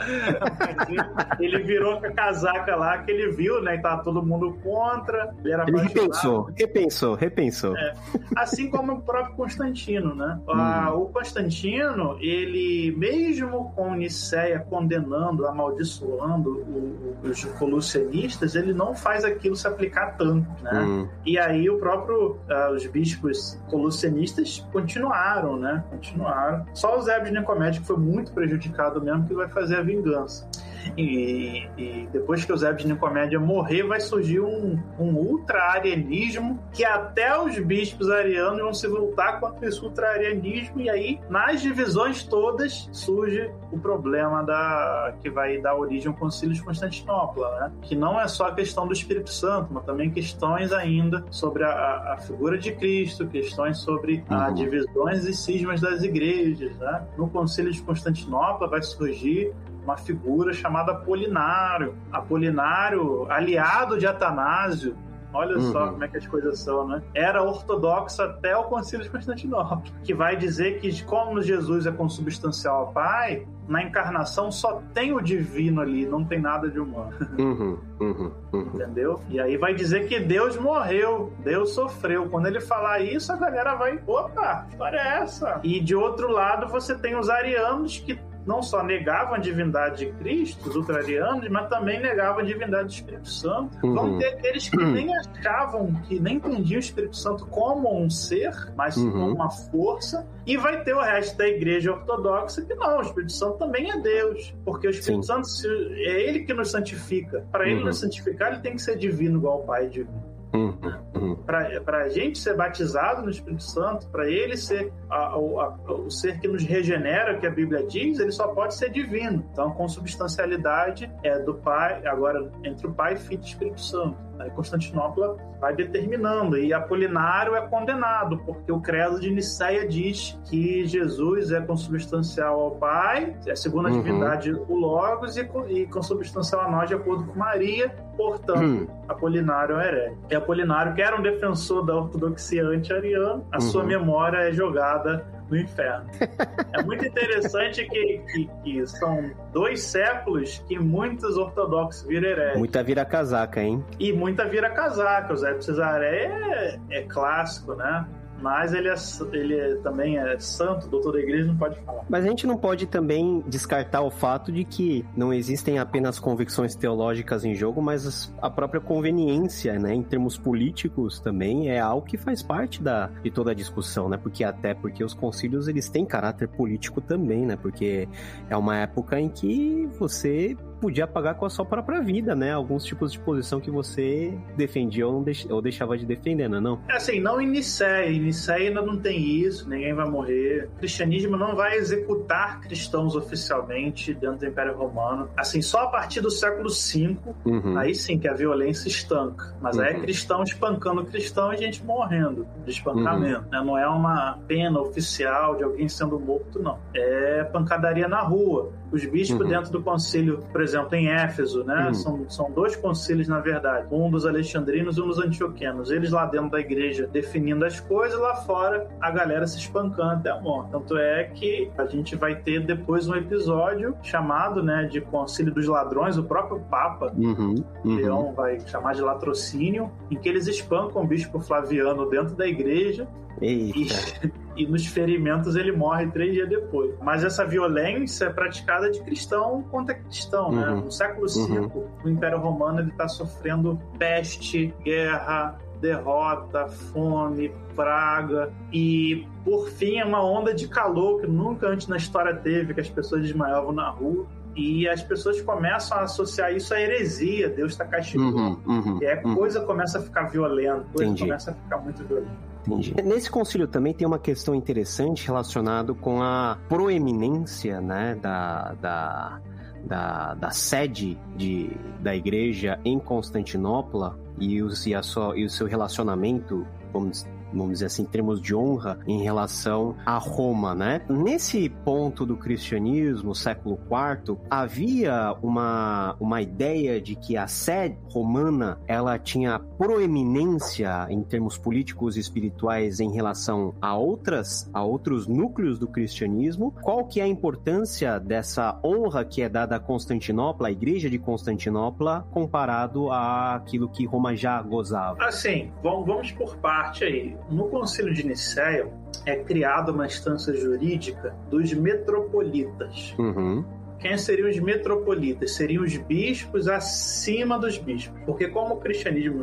ele virou com a casaca lá que ele viu, né, que tava todo mundo contra, ele era Ele repensou, repensou, repensou. É. Assim como o próprio Constantino, né? Hum. O Constantino, ele, mesmo com Nicéia condenando amaldiçoando os colucianistas, ele não faz aquilo se aplicar tanto, né? Hum. E aí o próprio, uh, os bispos colucianistas continuaram, né? Continuaram. Só o Zébio de Nicomédia, que foi muito prejudicado mesmo, que vai fazer a vingança. E, e, depois que o Zé de Nicomédia morrer, vai surgir um, um ultra-arianismo que até os bispos arianos vão se voltar contra esse ultra-arianismo. E aí, nas divisões todas, surge o problema da que vai dar origem ao Concílio de Constantinopla, né? Que não é só a questão do Espírito Santo, mas também questões ainda sobre a, a figura de Cristo, questões sobre uhum. as divisões e cismas das igrejas, né? No Concílio de Constantinopla vai surgir uma figura chamada Apolinário. Apolinário, aliado de Atanásio, Olha uhum. só como é que as coisas são, né? Era ortodoxo até o Concílio de Constantinopla, que vai dizer que como Jesus é consubstancial ao Pai, na encarnação só tem o divino ali, não tem nada de humano. Uhum, uhum, uhum. Entendeu? E aí vai dizer que Deus morreu, Deus sofreu. Quando ele falar isso, a galera vai, opa, que história é essa? E de outro lado, você tem os arianos que não só negavam a divindade de Cristo, os ultrarianos, mas também negavam a divindade do Espírito Santo. Uhum. Vão ter aqueles que uhum. nem achavam, que nem entendiam o Espírito Santo como um ser, mas uhum. como uma força. E vai ter o resto da igreja ortodoxa que não, o Espírito Santo também é Deus. Porque o Espírito Sim. Santo é ele que nos santifica. Para ele uhum. nos santificar, ele tem que ser divino igual o Pai divino. Para a gente ser batizado no Espírito Santo, para ele ser a, a, a, o ser que nos regenera, que a Bíblia diz, ele só pode ser divino. Então, com substancialidade é do Pai, agora entre o Pai, Filho e Espírito Santo. Aí Constantinopla vai determinando, e Apolinário é condenado, porque o credo de Nicéia diz que Jesus é consubstancial ao Pai, é segundo a uhum. divindade o Logos, e, e consubstancial a nós de acordo com Maria, portanto, uhum. Apolinário é herege. E Apolinário, que era um defensor da ortodoxia anti-ariana, a uhum. sua memória é jogada no inferno. é muito interessante que, que, que, são dois séculos que muitos ortodoxos viram hereges. Muita vira casaca, hein? E muita vira casaca. O Zé Cesaré é, é clássico, né? Mas ele, é, ele é, também é santo, doutor da igreja, não pode falar. Mas a gente não pode também descartar o fato de que não existem apenas convicções teológicas em jogo, mas a própria conveniência, né, em termos políticos também é algo que faz parte da, de toda a discussão, né, porque até porque os concílios eles têm caráter político também, né, porque é uma época em que você podia pagar com a sua própria vida, né? Alguns tipos de posição que você defendia ou, deix ou deixava de defender, não é não? É assim, não em Nicéia. Não tem isso, ninguém vai morrer. O cristianismo não vai executar cristãos oficialmente dentro do Império Romano. Assim, só a partir do século V, uhum. aí sim que a violência estanca. Mas uhum. aí é uhum. cristão espancando cristão e gente morrendo de espancamento. Uhum. Né? Não é uma pena oficial de alguém sendo morto, não. É pancadaria na rua. Os bispos uhum. dentro do concílio, por exemplo, em Éfeso, né? Uhum. São, são dois concílios, na verdade. Um dos alexandrinos e um dos antioquenos. Eles lá dentro da igreja definindo as coisas, lá fora a galera se espancando até a morte. Tanto é que a gente vai ter depois um episódio chamado, né, de Concílio dos Ladrões, o próprio Papa, uhum. uhum. Leão vai chamar de latrocínio, em que eles espancam o bispo Flaviano dentro da igreja e, e, nos ferimentos ele morre três dias depois. Mas essa violência é praticada de cristão contra cristão, né? uhum. né? No século V, uhum. o Império Romano ele está sofrendo peste, guerra, derrota, fome, praga e por fim é uma onda de calor que nunca antes na história teve, que as pessoas desmaiavam na rua e as pessoas começam a associar isso à heresia, Deus está castigando. Uhum, uhum, e a uhum. coisa começa a ficar violenta, a coisa Entendi. começa a ficar muito violenta. Entendi. Nesse concílio também tem uma questão interessante relacionada com a proeminência, né, da, da da, da sede de, da igreja em Constantinopla e, os, e, a sua, e o seu relacionamento, vamos vamos dizer assim, termos de honra em relação a Roma, né? Nesse ponto do cristianismo, século IV, havia uma, uma ideia de que a sede romana ela tinha proeminência em termos políticos e espirituais em relação a outras a outros núcleos do cristianismo. Qual que é a importância dessa honra que é dada a Constantinopla, a igreja de Constantinopla, comparado àquilo que Roma já gozava? Assim, vamos por parte aí no Concílio de Nicéia é criada uma instância jurídica dos metropolitas. Uhum. Quem seriam os metropolitas? Seriam os bispos acima dos bispos. Porque como o cristianismo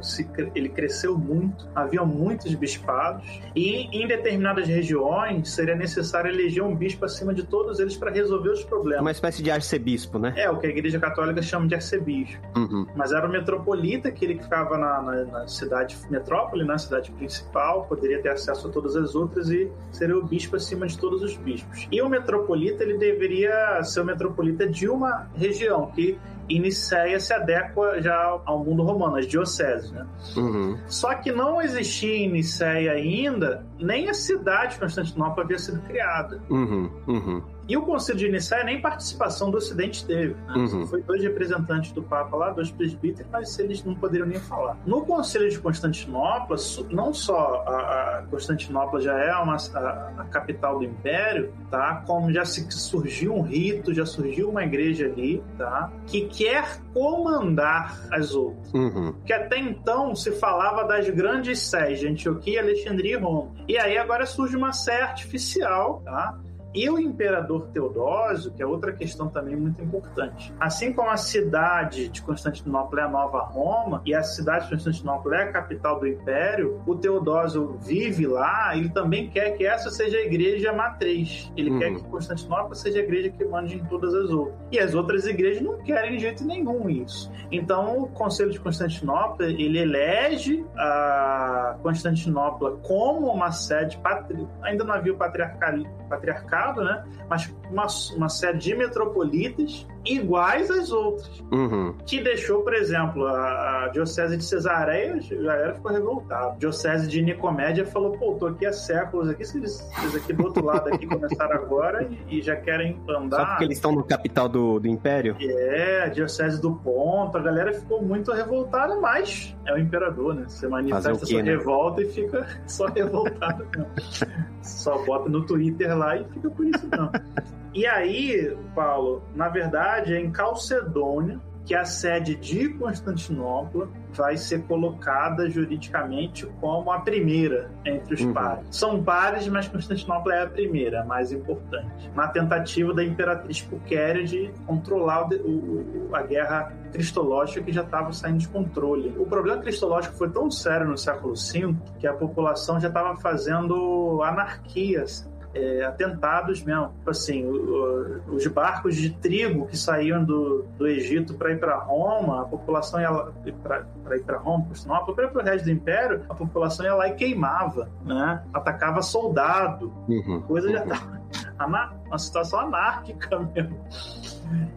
ele cresceu muito, havia muitos bispados, e em determinadas regiões seria necessário eleger um bispo acima de todos eles para resolver os problemas. Uma espécie de arcebispo, né? É, o que a igreja católica chama de arcebispo. Uhum. Mas era o metropolita, que ele ficava na, na, na cidade metrópole, na cidade principal, poderia ter acesso a todas as outras e seria o bispo acima de todos os bispos. E o metropolita, ele deveria ser o metropolita de uma região, que Niceia se adequa já ao mundo romano, as dioceses, né? Uhum. Só que não existia em Niceia ainda, nem a cidade de Constantinopla havia sido criada. Uhum. Uhum. E o Conselho de Nicéia nem participação do Ocidente teve. Né? Uhum. Foi dois representantes do Papa lá, dois presbíteros, mas eles não poderiam nem falar. No Conselho de Constantinopla, não só a, Constantinopla já é uma, a, a, capital do Império, tá? Como já se, surgiu um rito, já surgiu uma igreja ali, tá? Que quer comandar as outras. Uhum. Que até então se falava das grandes sés de Antioquia, Alexandria e Roma. E aí agora surge uma sé artificial, tá? E o imperador Teodósio, que é outra questão também muito importante. Assim como a cidade de Constantinopla é a nova Roma e a cidade de Constantinopla é a capital do império, o Teodósio vive lá, ele também quer que essa seja a igreja matriz. Ele uhum. quer que Constantinopla seja a igreja que mande em todas as outras. E as outras igrejas não querem de jeito nenhum isso. Então, o Conselho de Constantinopla, ele elege a Constantinopla como uma sede patri... ainda não havia o patriarcal patriarcado, né? Mas uma, uma série de metropolitas iguais às outras. Uhum. Que deixou, por exemplo, a, a Diocese de Cesareia, a galera ficou revoltada. A Diocese de Nicomédia falou, pô, tô aqui há séculos aqui, vocês, aqui do outro lado aqui começaram agora e, e, já querem andar. Só porque eles estão no capital do, do Império? É, a Diocese do Ponto, a galera ficou muito revoltada, mas é o imperador, né? Você manifesta quê, sua né? revolta e fica só revoltado. só bota no Twitter lá e fica por isso não. E aí, Paulo, na verdade é em Calcedônia que a sede de Constantinopla vai ser colocada juridicamente como a primeira entre os uhum. pares. São pares, mas Constantinopla é a primeira, a mais importante. Na tentativa da imperatriz Pulquéria de controlar o, o, a guerra cristológica que já estava saindo de controle. O problema cristológico foi tão sério no século V que a população já estava fazendo anarquias é, atentados mesmo. Tipo assim, o, o, os barcos de trigo que saíam do, do Egito para ir para Roma, a população ia para ir para Roma, para para o resto do Império, a população ia lá e queimava, né? Atacava soldado. Uhum, coisa uhum. já uma situação anárquica mesmo.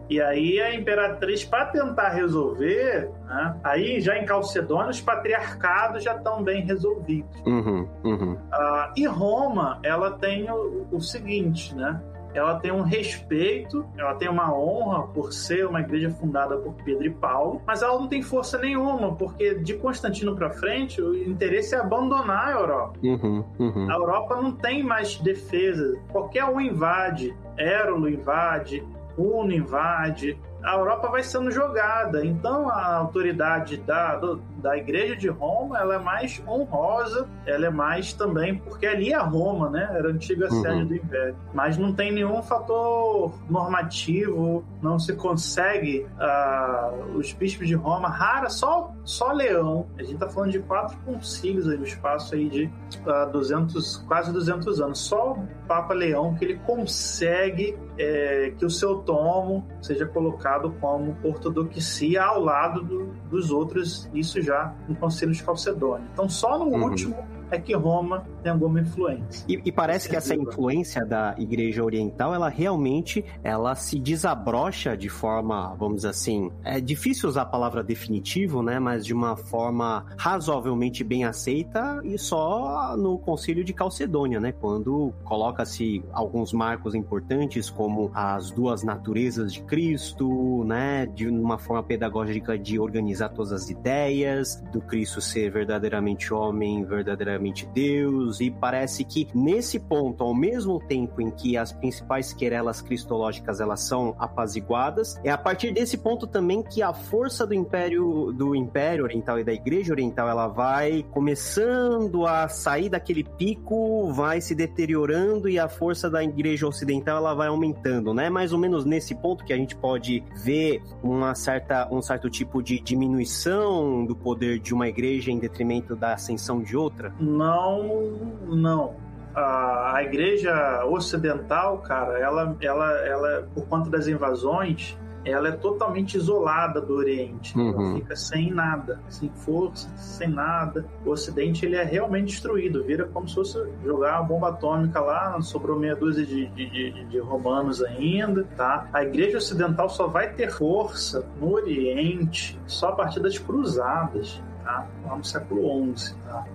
E aí a imperatriz, para tentar resolver, né, aí já em Calcedônia, os patriarcados já estão bem resolvidos. Uhum, uhum. Uh, e Roma, ela tem o, o seguinte, né? Ela tem um respeito, ela tem uma honra por ser uma igreja fundada por Pedro e Paulo, mas ela não tem força nenhuma, porque de Constantino para frente o interesse é abandonar a Europa. Uhum, uhum. A Europa não tem mais defesa. Qualquer um invade, Érulo invade, Uno invade, a Europa vai sendo jogada. Então a autoridade da, do, da Igreja de Roma ela é mais honrosa, ela é mais também, porque ali é Roma, né? Era a antiga uhum. sede do Império. Mas não tem nenhum fator normativo, não se consegue. Uh, os bispos de Roma, rara, só, só Leão. A gente tá falando de quatro concílios aí, no espaço aí de uh, ah, 200, quase 200 anos. Só o Papa Leão que ele consegue é, que o seu tomo seja colocado como ortodoxia ao lado do, dos outros, isso já no Concílio de Calcedônia. Então, só no uhum. último é que Roma tem alguma influência. E, e parece que essa influência da Igreja Oriental, ela realmente ela se desabrocha de forma, vamos dizer assim, é difícil usar a palavra definitivo, né? Mas de uma forma razoavelmente bem aceita e só no Concílio de Calcedônia, né? Quando coloca-se alguns marcos importantes como as duas naturezas de Cristo, né? De uma forma pedagógica de organizar todas as ideias, do Cristo ser verdadeiramente homem, verdadeiramente Deus, e parece que nesse ponto, ao mesmo tempo em que as principais querelas cristológicas elas são apaziguadas, é a partir desse ponto também que a força do império do império oriental e da igreja oriental ela vai começando a sair daquele pico, vai se deteriorando e a força da igreja ocidental ela vai aumentando, né? Mais ou menos nesse ponto que a gente pode ver uma certa um certo tipo de diminuição do poder de uma igreja em detrimento da ascensão de outra? Não, não. A, a igreja ocidental, cara, ela, ela, ela, por conta das invasões, ela é totalmente isolada do Oriente. Uhum. Ela fica sem nada, sem força, sem nada. O Ocidente ele é realmente destruído, vira como se fosse jogar uma bomba atômica lá, sobrou meia dúzia de, de, de, de romanos ainda, tá? A Igreja Ocidental só vai ter força no Oriente só a partir das cruzadas, tá? Lá no século XI, tá?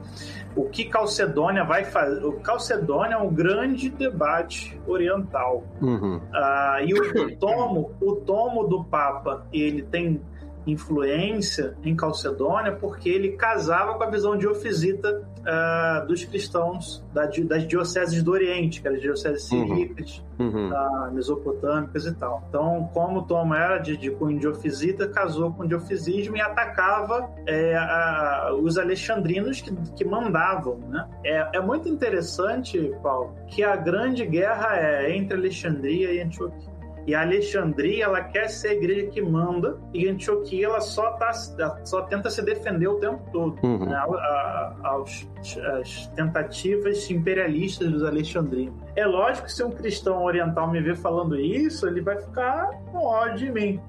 o que Calcedônia vai fazer. O Calcedônia é um grande debate oriental. Uhum. Ah, e o, tomo, o tomo do Papa, ele tem influência em Calcedônia porque ele casava com a visão diofisita uh, dos cristãos da, das dioceses do Oriente, que eram dioceses siríacas, uhum. uh, mesopotâmicas e tal. Então, como Toma era de, de cunho diofisita, casou com o diofisismo e atacava é, a, os alexandrinos que, que mandavam. Né? É, é muito interessante, Paulo, que a grande guerra é entre Alexandria e Antioquia. E a Alexandria, ela quer ser a igreja que manda, e Antioquia, ela só, tá, só tenta se defender o tempo todo. Uhum. Né? Tentativas imperialistas dos alexandrinos. É lógico que se um cristão oriental me ver falando isso, ele vai ficar com ódio de mim.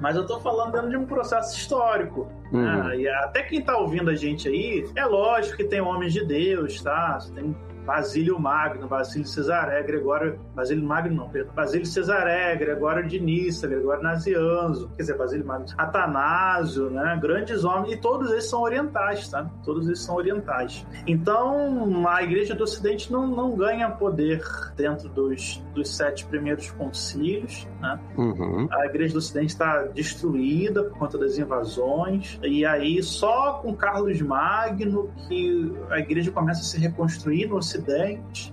Mas eu tô falando dentro de um processo histórico. Né? Uhum. Né? E até quem tá ouvindo a gente aí, é lógico que tem homens de Deus, tá? Tem Basílio Magno, Basílio Cesaré, Gregório. Basílio Magno não, Pedro. Basílio Cesaré, Gregório de Nissa, Gregório Nazianzo, quer dizer, Basílio Magno, Atanásio, né? Grandes homens, e todos eles são orientais, tá? Todos eles são orientais. Então, a Igreja do Ocidente não, não ganha poder dentro dos, dos sete primeiros concílios, né? Uhum. A Igreja do Ocidente está destruída por conta das invasões, e aí só com Carlos Magno que a Igreja começa a se reconstruir no Ocidente Ocidente.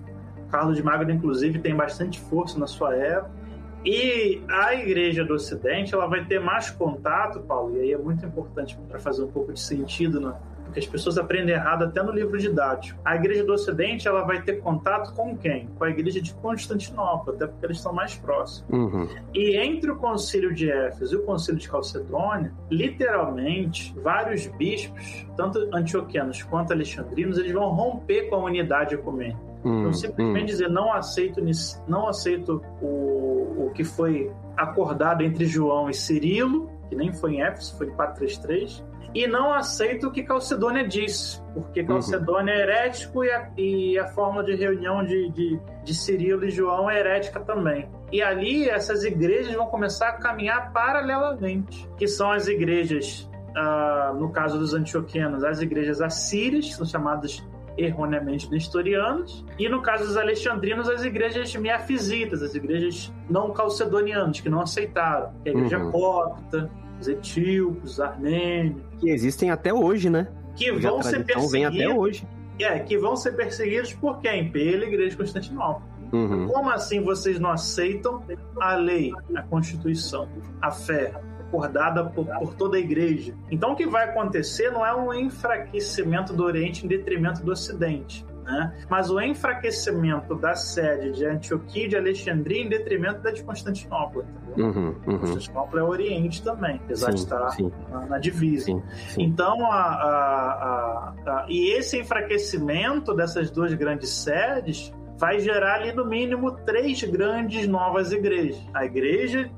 Carlos de Magno, inclusive, tem bastante força na sua época. E a Igreja do Ocidente ela vai ter mais contato, Paulo, e aí é muito importante para fazer um pouco de sentido, né? Porque as pessoas aprendem errado até no livro didático. A Igreja do Ocidente ela vai ter contato com quem? Com a Igreja de Constantinopla, até porque eles estão mais próximos. Uhum. E entre o Concílio de Éfeso e o Concílio de Calcedônia, literalmente, vários bispos, tanto antioquianos quanto alexandrinos, eles vão romper com a unidade ecumênica. Hum, então, simplesmente hum. dizer não aceito, não aceito o, o que foi acordado entre João e Cirilo, que nem foi em Éfeso, foi em 433, e não aceito o que Calcedônia diz, porque uhum. Calcedônia é herético e a, e a forma de reunião de, de, de Cirilo e João é herética também. E ali essas igrejas vão começar a caminhar paralelamente, que são as igrejas, uh, no caso dos antioquianos, as igrejas assírias, são chamadas erroneamente nestorianos, e no caso dos alexandrinos, as igrejas miafisitas, as igrejas não calcedonianas, que não aceitaram, que é a igreja uhum. copta, os etíopes, os armênios. Que existem até hoje, né? Que vão ser perseguidos. vem até hoje. É, que vão ser perseguidos por quem? Pela Igreja de Constantinopla. Uhum. Como assim vocês não aceitam a lei, a Constituição, a fé, acordada por, por, toda a igreja. Então, o que vai acontecer não é um enfraquecimento do Oriente em detrimento do Ocidente. Né? Mas o enfraquecimento da sede de Antioquia e de Alexandria em detrimento da de Constantinopla. Uhum, uhum. Constantinopla é Oriente também, apesar sim, de estar na, na, divisa. Sim, sim. Então, a, a, a, e esse enfraquecimento dessas duas grandes sedes vai gerar ali no mínimo três grandes novas igrejas. A igreja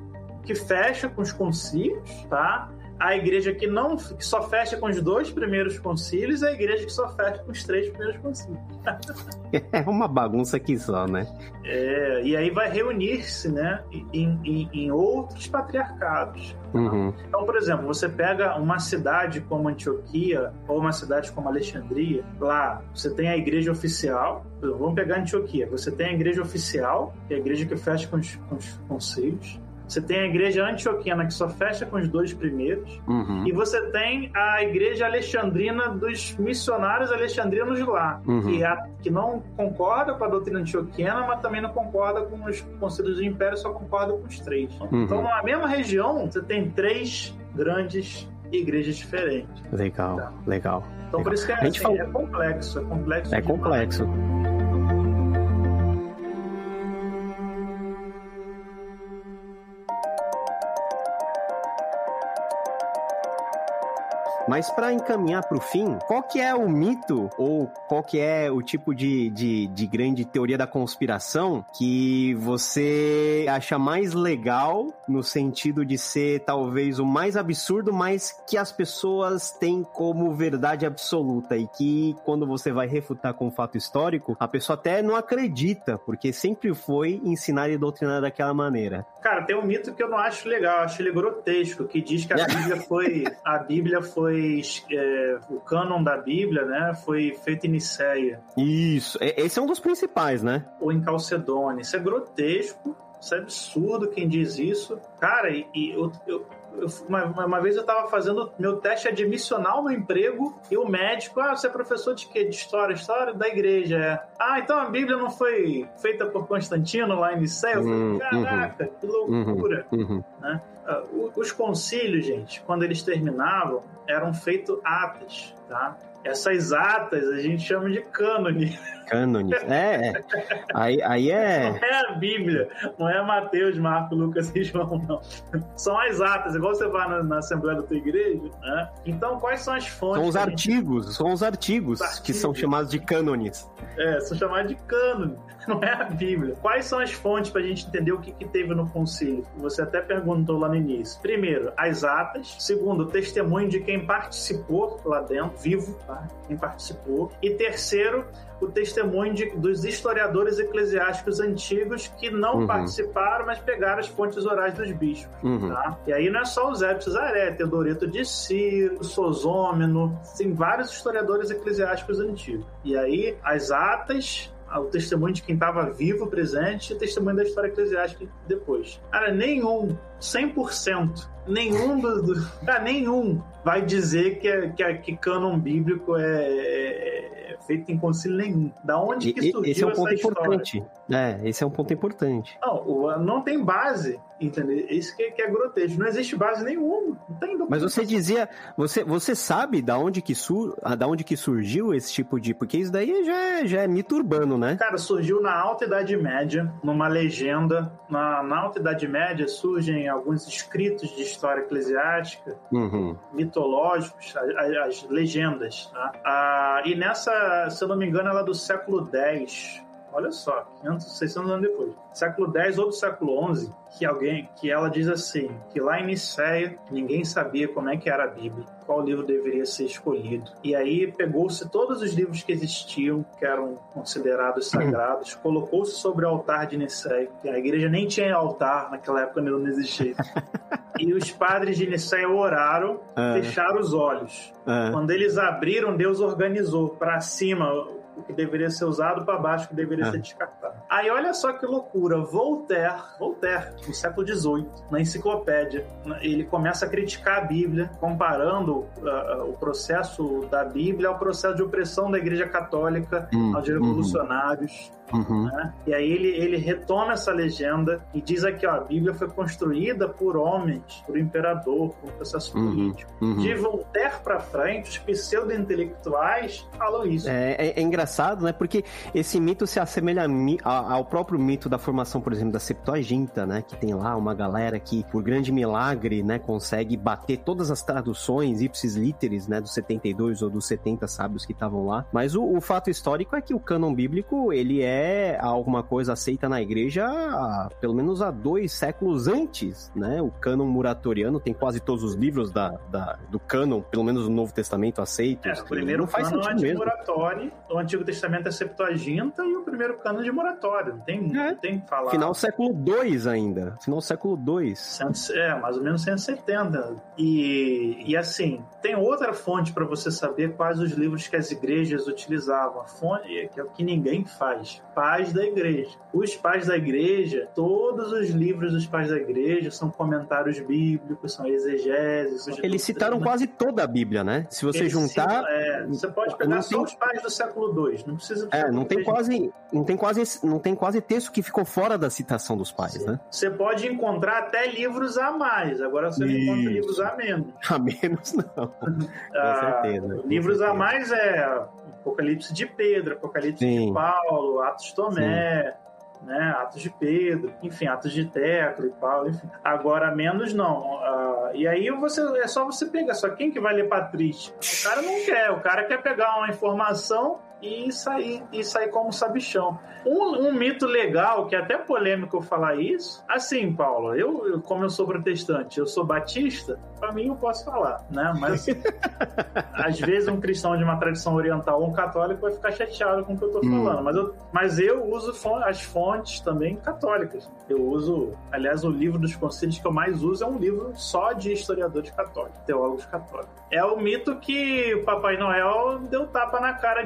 que fecha com os concílios, tá? A igreja que não que só fecha com os dois primeiros concílios a igreja que só fecha com os três primeiros concílios. é uma bagunça aqui só, né? É, e aí vai reunir-se, né, em, em, em outros patriarcados. Uhum. Então, por exemplo, você pega uma cidade como Antioquia ou uma cidade como Alexandria, lá você tem a igreja oficial. Vamos pegar Antioquia. Você tem a igreja oficial, que é a igreja que fecha com os, com os concílios. Você tem a igreja antioquiana que só fecha com os dois primeiros. Uhum. E você tem a igreja alexandrina dos missionários alexandrinos de lá, uhum. que, é, que não concorda com a doutrina antioquiana, mas também não concorda com os concílios do império, só concorda com os três. Uhum. Então, na mesma região, você tem três grandes igrejas diferentes. Legal, tá? legal. Então, legal. por isso que é, assim, fala... é complexo, é complexo. É demais. complexo. Mas para encaminhar para o fim, qual que é o mito ou qual que é o tipo de, de, de, grande teoria da conspiração que você acha mais legal no sentido de ser talvez o mais absurdo, mas que as pessoas têm como verdade absoluta e que quando você vai refutar com um fato histórico, a pessoa até não acredita, porque sempre foi ensinada e doutrinada daquela maneira. Cara, tem um mito que eu não acho legal, acho ele grotesco, que diz que a Bíblia foi a Bíblia foi é, o cânon da Bíblia, né, foi feito em Niceia. Isso, esse é um dos principais, né? Ou em Calcedônia. Isso é grotesco, isso é absurdo quem diz isso. Cara, e, e eu, eu uma, uma, vez eu estava fazendo meu teste admissional no emprego e o médico, ah, você é professor de quê? De história? História da igreja, é. Ah, então a Bíblia não foi feita por Constantino lá em Nicéia? Eu falei, uhum, caraca, uhum, que loucura, uhum, uhum. né? Uh, os concílios, gente, quando eles terminavam, eram feitos atas, tá? Essas atas a gente chama de cânone. Cânone. É, é. Aí, aí é. Não é a Bíblia, não é Mateus, Marcos, Lucas e João, não. São as atas, igual você vai na, na Assembleia da tua igreja, né? Então, quais são as fontes? São os artigos, gente... são os artigos, os artigos que são chamados de cânones. É, são chamados de cânone, não é a Bíblia. Quais são as fontes para a gente entender o que, que teve no concílio? Você até perguntou lá no início. Primeiro, as atas. Segundo, o testemunho de quem participou lá dentro, vivo, tá? Quem participou. E terceiro, o testemunho de, dos historiadores eclesiásticos antigos que não uhum. participaram, mas pegaram as fontes orais dos bispos. Uhum. Tá? E aí não é só o Zé Cesaré, Teodoreto de Ciro, Sosômeno, tem vários historiadores eclesiásticos antigos. E aí as atas o testemunho de quem estava vivo, presente, e o testemunho da história eclesiástica depois. Cara, nenhum, 100%, nenhum do, do cara, nenhum vai dizer que, é, que, é, que cânon bíblico é, é feito em concílio nenhum. Da onde que surgiu esse é um ponto essa importante. É, esse é um ponto importante. Não, não tem base, entendeu? Isso que, que é grotesco. Não existe base nenhuma. Não tem Mas você dizia, você, você sabe da onde que sur, da onde que surgiu esse tipo de, porque isso daí já é, já é mito urbano, né? Cara, surgiu na Alta Idade Média, numa legenda. Na, na Alta Idade Média surgem alguns escritos de história eclesiástica, uhum. mitológicos, as, as legendas. Tá? Ah, e nessa, se eu não me engano, ela é do século X olha só, 500, 600 anos depois, século X ou do século XI, que alguém, que ela diz assim, que lá em Nicéia ninguém sabia como é que era a Bíblia, qual livro deveria ser escolhido. E aí pegou-se todos os livros que existiam, que eram considerados sagrados, colocou-se sobre o altar de Nicéia. A igreja nem tinha altar naquela época, não existia. e os padres de Nicéia oraram, ah. fecharam os olhos. Ah. Quando eles abriram, Deus organizou para cima o que deveria ser usado para baixo, o que deveria é. ser descartado. Aí olha só que loucura, Voltaire, Voltaire, no século XVIII, na enciclopédia, ele começa a criticar a Bíblia, comparando uh, o processo da Bíblia ao processo de opressão da Igreja Católica hum, aos revolucionários. Uhum. Né? E aí ele, ele retoma essa legenda e diz aqui, ó, a Bíblia foi construída por homens, por imperador, por um processo uhum. político. Uhum. De Voltaire para frente, os pseudo-intelectuais falam isso. É, é, é, engraçado, né? Porque esse mito se assemelha a, ao próprio mito da formação, por exemplo, da Septuaginta, né? Que tem lá uma galera que, por grande milagre, né, consegue bater todas as traduções ipsis literis, né, dos 72 ou dos 70 sábios que estavam lá. Mas o, o, fato histórico é que o cânon bíblico, ele é alguma coisa aceita na igreja há, pelo menos há dois séculos antes, né? O cânon muratoriano tem quase todos os livros da, da do cânon, pelo menos no Novo Testamento aceitos. É, o primeiro cânon é de moratório, o Antigo Testamento é Septuaginta e o primeiro cânon é de moratório. Não tem, é. não tem que falar. Final século II ainda. Final século II. É, mais ou menos 170. E, e assim, tem outra fonte para você saber quais os livros que as igrejas utilizavam. A fonte que é o que ninguém faz. Pais da igreja. Os pais da igreja, todos os livros dos pais da igreja são comentários bíblicos, são exegeses. Eles citaram quase toda a Bíblia, né? Se você Eles juntar. Citam, é, você pode pegar só tem... os pais do século II. Não precisa. É, não tem quase, não tem quase, não tem quase texto que ficou fora da citação dos pais, Sim. né? Você pode encontrar até livros a mais. Agora você Isso. não encontra livros a menos. A menos não. Com ah, certeza. livros certeza. a mais é Apocalipse de Pedro, Apocalipse Sim. de Paulo, Atos de Tomé. Sim né? Atos de Pedro, enfim, Atos de Tecla e Paulo, enfim. Agora, menos não. Uh, e aí você, é só você pegar, só quem que vai ler Patrícia? O cara não quer, o cara quer pegar uma informação e sair, e sair como sabichão. Um, um, mito legal, que é até polêmico eu falar isso, assim, Paulo, eu, eu como eu sou protestante, eu sou batista, para mim eu posso falar, né? Mas às vezes um cristão de uma tradição oriental ou um católico vai ficar chateado com o que eu tô hum. falando, mas eu, mas eu uso as fontes também católicas. Eu uso, aliás, o livro dos concílios que eu mais uso é um livro só de historiadores católicos, teólogos católicos. É o mito que o Papai Noel deu tapa na cara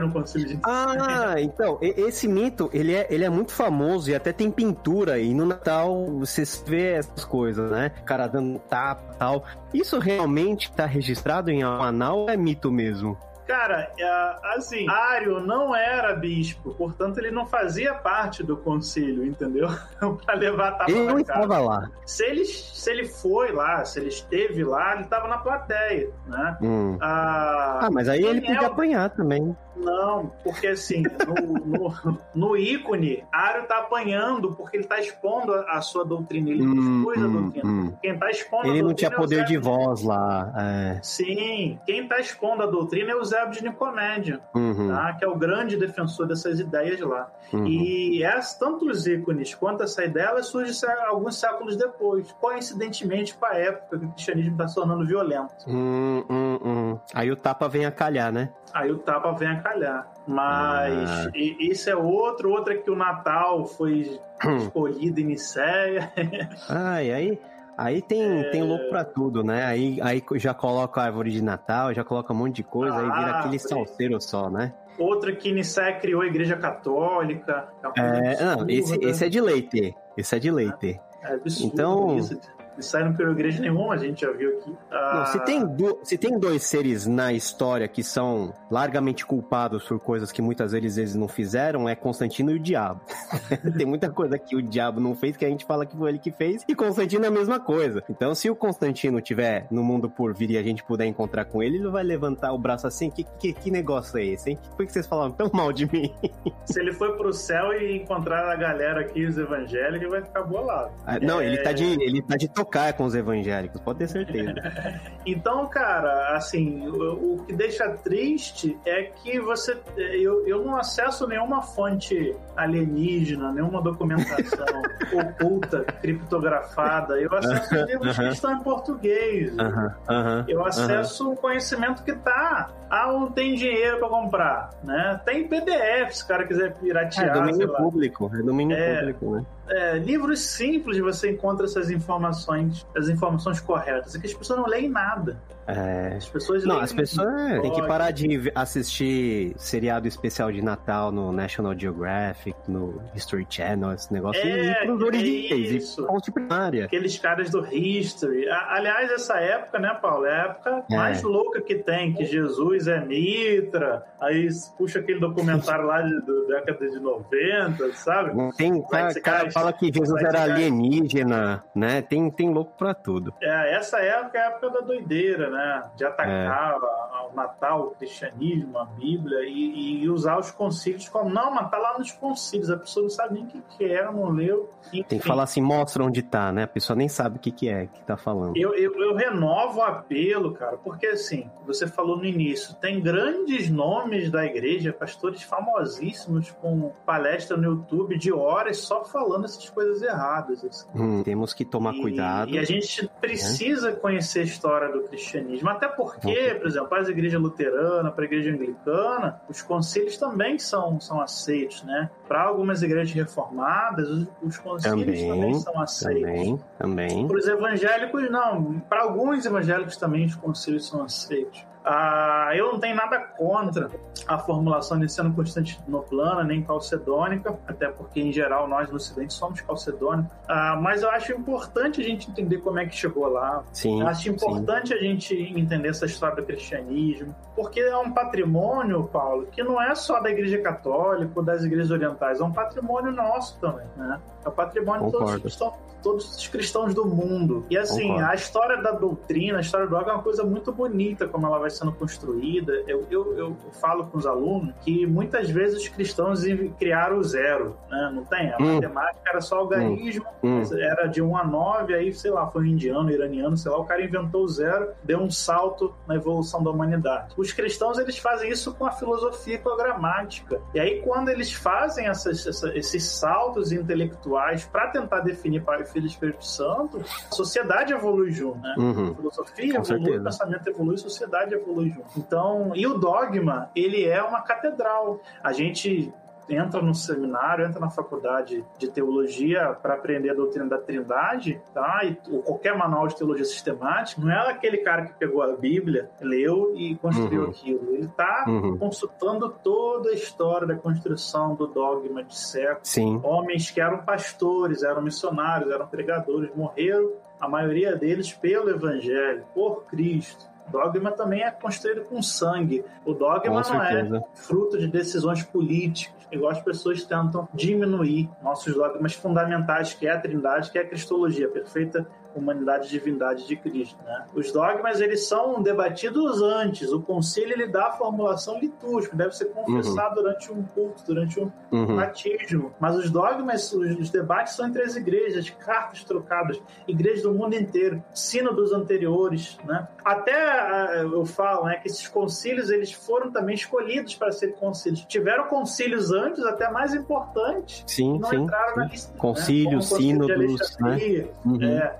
no concílio de Ah, então, esse mito, ele é, ele é muito famoso e até tem pintura e no Natal você vê essas coisas, né? O cara dando tapa e tal. Isso realmente está registrado em Amanal ou é mito mesmo? Cara, é, assim, Ário não era bispo, portanto ele não fazia parte do concílio, entendeu? para levar tapa Ele não estava lá. Se ele, se ele foi lá, se ele esteve lá, ele estava na plateia, né? Hum. Ah, ah, mas aí ele podia é apanhar também. Não, porque assim, no, no, no, ícone, Ario tá apanhando porque ele tá expondo a, sua doutrina, ele hum, expôs hum, a doutrina. Hum. Quem tá expondo ele não tinha é poder é de voz lá. É. Sim, quem tá expondo a doutrina é o Zébio de Nicomédia, uhum. tá? que é o grande defensor dessas ideias lá. Uhum. E essa, tanto os ícones quanto essa ideia surge alguns séculos depois, coincidentemente com a época que o cristianismo está se tornando violento. Hum, hum, hum. Aí o tapa vem a calhar, né? Aí o tapa vem a calhar. Mas ah. isso é outro, outra é que o Natal foi hum. escolhido em Nicéia. Ai, aí. Aí tem, é... tem louco pra tudo, né? Aí, aí já coloca a árvore de Natal, já coloca um monte de coisa, ah, aí vira ah, aquele salseiro só, né? Outra que Nicéia criou a Igreja Católica. É, não, esse, esse é de leite. Esse é de leite. É, é então, isso saíram por igreja nenhuma, a gente já viu aqui. Ah... Não, se, tem do, se tem dois seres na história que são largamente culpados por coisas que muitas vezes eles não fizeram, é Constantino e o diabo. tem muita coisa que o diabo não fez que a gente fala que foi ele que fez, e Constantino é a mesma coisa. Então, se o Constantino tiver no mundo por vir e a gente puder encontrar com ele, ele vai levantar o braço assim, que, que, que negócio é esse, hein? Por que vocês falaram tão mal de mim? se ele for pro céu e encontrar a galera aqui, os evangélicos, ele vai ficar bolado. Ah, não, é... ele tá de ele tá de tocar com os evangélicos, pode ter certeza. então, cara, assim, o, o, que deixa triste é que você. Eu, eu não acesso nenhuma fonte alienígena, nenhuma documentação oculta, criptografada. Eu acesso uh -huh, livros uh -huh. que estão em português. Uh -huh, eu acesso o conhecimento que tá. Ah, não tem dinheiro para comprar, né? Tem PDF, se o cara quiser piratear. É domínio público, é domínio é, público, né? É, livros simples você encontra essas informações, as informações corretas. É que as pessoas não leem nada. É... As pessoas Não, as pessoas é, têm que parar de assistir seriado especial de Natal no National Geographic, no History Channel, esse negócio é, e ir pros originais, e primária. Aqueles caras do History. Aliás, essa época, né, Paulo? É a época é. mais louca que tem, que Jesus é Mitra, aí puxa aquele documentário lá de, da década de 90, sabe? Tem, cara, cara fala que Jesus era alienígena, né? Tem, tem louco pra tudo. É, essa época é a época da doideira, né? De atacar é. Matar o cristianismo, a Bíblia, e, e, usar os concílios como, não, mas tá lá nos concílios, a pessoa não sabe nem o que, que é, não leu. Enfim. Tem que falar assim, mostra onde tá, né? A pessoa nem sabe o que, que é que tá falando. Eu, eu, eu renovo o apelo, cara, porque assim, você falou no início, tem grandes nomes da igreja, pastores famosíssimos com palestra no YouTube de horas só falando essas coisas erradas. Assim. Hum, temos que tomar e, cuidado. E a gente precisa né? conhecer a história do cristianismo, até porque, por exemplo, as igrejas luteranas, para a igreja anglicana, os concílios também são, são aceitos, né? Para algumas igrejas reformadas, os, os concílios também, também, são aceitos. Também, também. Para os evangélicos, não. Para alguns evangélicos também os concílios são aceitos. Ah, eu não tenho nada contra a formulação ensino constantinoplana nem calcedônica, até porque, em geral, nós no Ocidente somos calcedônicos. Ah, mas eu acho importante a gente entender como é que chegou lá. Sim, eu acho importante sim. a gente entender essa história do cristianismo, porque é um patrimônio, Paulo, que não é só da Igreja Católica ou das igrejas orientais, é um patrimônio nosso também, né? É o patrimônio de todos os, cristãos, todos os cristãos do mundo. E assim, Concordo. a história da doutrina, a história do dogma é uma coisa muito bonita, como ela vai sendo construída. Eu, eu, eu falo com os alunos que muitas vezes os cristãos criaram o zero, né? Não tem? A hum. matemática era só algarismo, hum. hum. era de 1 a 9, aí, sei lá, foi um indiano, iraniano, sei lá, o cara inventou o zero, deu um salto na evolução da humanidade. Os cristãos, eles fazem isso com a filosofia e com a gramática. E aí, quando eles fazem essas, esses saltos intelectuais para tentar definir Pai, Filho e Espírito Santo, a sociedade evolui junto, né? Uhum. A filosofia Com evolui, certeza. o pensamento evolui, a sociedade evolui junto. Então, e o dogma, ele é uma catedral. A gente entra no seminário, entra na faculdade de teologia para aprender a doutrina da Trindade, tá? E, ou qualquer manual de teologia sistemática, não é aquele cara que pegou a Bíblia, leu e construiu uhum. aquilo. Ele está uhum. consultando toda a história da construção do dogma de século. Sim. Homens que eram pastores, eram missionários, eram pregadores, morreram, a maioria deles pelo Evangelho, por Cristo dogma também é construído com sangue. O dogma não é fruto de decisões políticas, igual as pessoas tentam diminuir nossos dogmas fundamentais, que é a trindade, que é a cristologia, perfeita humanidade e divindade de Cristo. Né? Os dogmas eles são debatidos antes. O concílio ele dá a formulação litúrgica, deve ser confessado uhum. durante um culto, durante um uhum. batismo. Mas os dogmas, os, os, debates são entre as igrejas, cartas trocadas, igrejas do mundo inteiro, sínodos anteriores. Né? Até eu falo né, que esses concílios eles foram também escolhidos para serem concílios. Tiveram concílios antes, até mais importantes, sim, não sim, entraram sim. na lista. Concílios, né? sínodos, né? Uhum. É,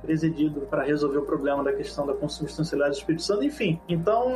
para resolver o problema da questão da consubstancialidade do Espírito Santo, enfim. Então,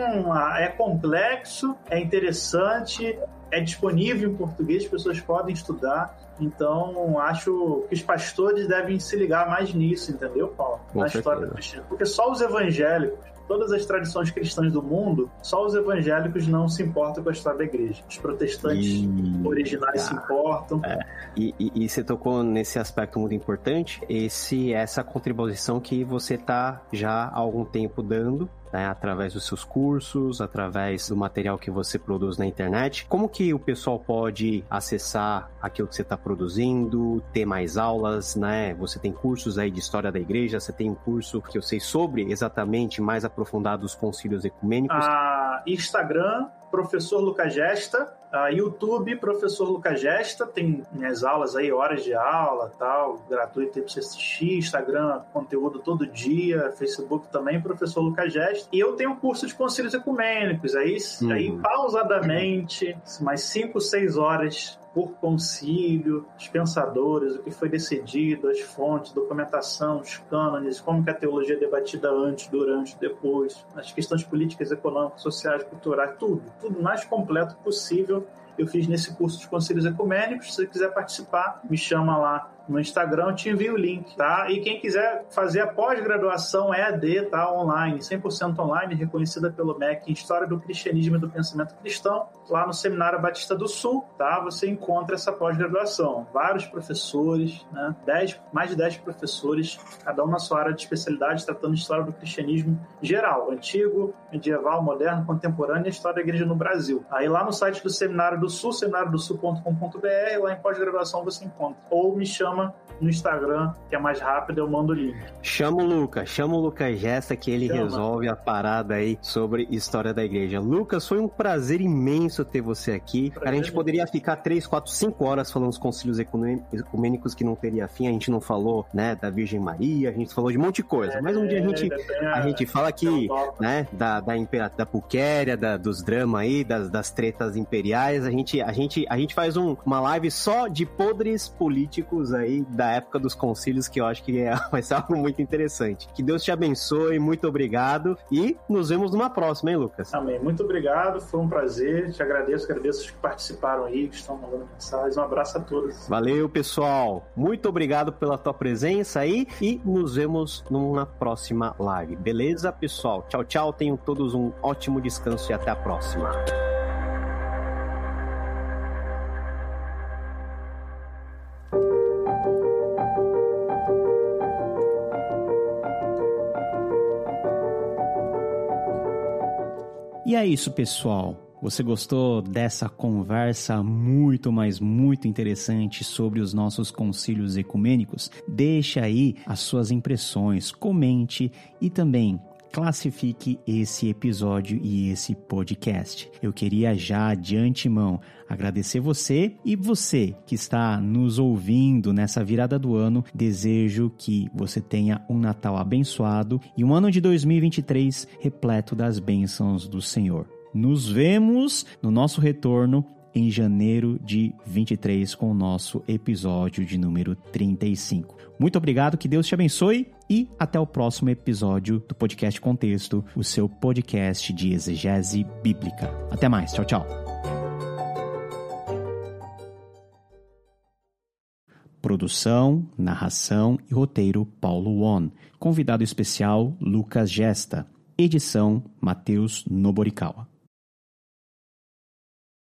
é complexo, é interessante, é disponível em português, as pessoas podem estudar. Então, acho que os pastores devem se ligar mais nisso, entendeu, Paulo? Com Na certeza. história do cristianismo. Porque só os evangélicos todas as tradições cristãs do mundo, só os evangélicos não se importam com a história da igreja. Os protestantes e... originais se importam. É. E, e, e, você tocou nesse aspecto muito importante, esse essa contribuição que você está já há algum tempo dando né, através dos seus cursos, através do material que você produz na internet. Como que o pessoal pode acessar aquilo que você está produzindo, ter mais aulas, né? Você tem cursos aí de história da igreja, você tem um curso que eu sei sobre exatamente mais aprofundado os concílios ecumênicos. Ah, Instagram, professor Lucas Gesta, Uh, YouTube, professor Lucas Gesta, tem minhas aulas aí, horas de aula, tal, gratuito aí pra você assistir, Instagram, conteúdo todo dia, Facebook também, professor Lucas Gesta. E eu tenho um curso de concílios ecumênicos, aí, uhum. aí pausadamente, mais 5, 6 horas por concílio, os pensadores, o que foi decidido, as fontes, documentação, os cânones, como que a teologia é debatida antes, durante, depois, as questões políticas, econômicas, sociais, culturais, tudo, tudo mais completo possível eu fiz nesse curso de concílios ecumênicos. Se você quiser participar, me chama lá no Instagram, eu te envio o link, tá? E quem quiser fazer a pós-graduação EAD, tá? Online, 100% online, reconhecida pelo MEC em História do Cristianismo e do Pensamento Cristão, lá no Seminário Batista do Sul, tá? Você encontra essa pós-graduação. Vários professores, né? Dez, mais de 10 professores, cada um na sua área de especialidade, tratando história do cristianismo geral, antigo, medieval, moderno, contemporâneo e história da igreja no Brasil. Aí lá no site do Seminário do Sul, seminariodosul.com.br, lá em pós-graduação você encontra. Ou me chama no Instagram, que é mais rápido, eu mando o link. Chama o Lucas, chama o Lucas Gesta que ele chama. resolve a parada aí sobre história da igreja. Lucas, foi um prazer imenso ter você aqui. Prazer. Cara, a gente poderia ficar 3, 4, 5 horas falando dos concílios ecumênicos que não teria fim. A gente não falou, né, da Virgem Maria, a gente falou de um monte de coisa. É, Mas um dia a gente, a, a, gente fala aqui, né, da, da, impera, da Puquéria, da, dos dramas aí, das, das tretas imperiais. A gente, a gente, a gente faz um, uma live só de podres políticos aí da época dos concílios, que eu acho que é, vai ser algo muito interessante. Que Deus te abençoe, muito obrigado e nos vemos numa próxima, hein, Lucas? Amém. Muito obrigado, foi um prazer. Te agradeço, agradeço os que participaram aí, que estão mandando mensagens. Um abraço a todos. Valeu, pessoal. Muito obrigado pela tua presença aí e nos vemos numa próxima live. Beleza, pessoal? Tchau, tchau. Tenham todos um ótimo descanso e até a próxima. E é isso, pessoal. Você gostou dessa conversa muito, mas muito interessante sobre os nossos concílios ecumênicos? Deixa aí as suas impressões, comente e também classifique esse episódio e esse podcast. Eu queria já de antemão agradecer você e você que está nos ouvindo nessa virada do ano. Desejo que você tenha um Natal abençoado e um ano de 2023 repleto das bênçãos do Senhor. Nos vemos no nosso retorno em janeiro de 23 com o nosso episódio de número 35. Muito obrigado, que Deus te abençoe e até o próximo episódio do Podcast Contexto, o seu podcast de exegese bíblica. Até mais, tchau, tchau. Produção, narração e roteiro Paulo Won. Convidado especial Lucas Gesta. Edição Matheus Noborikawa.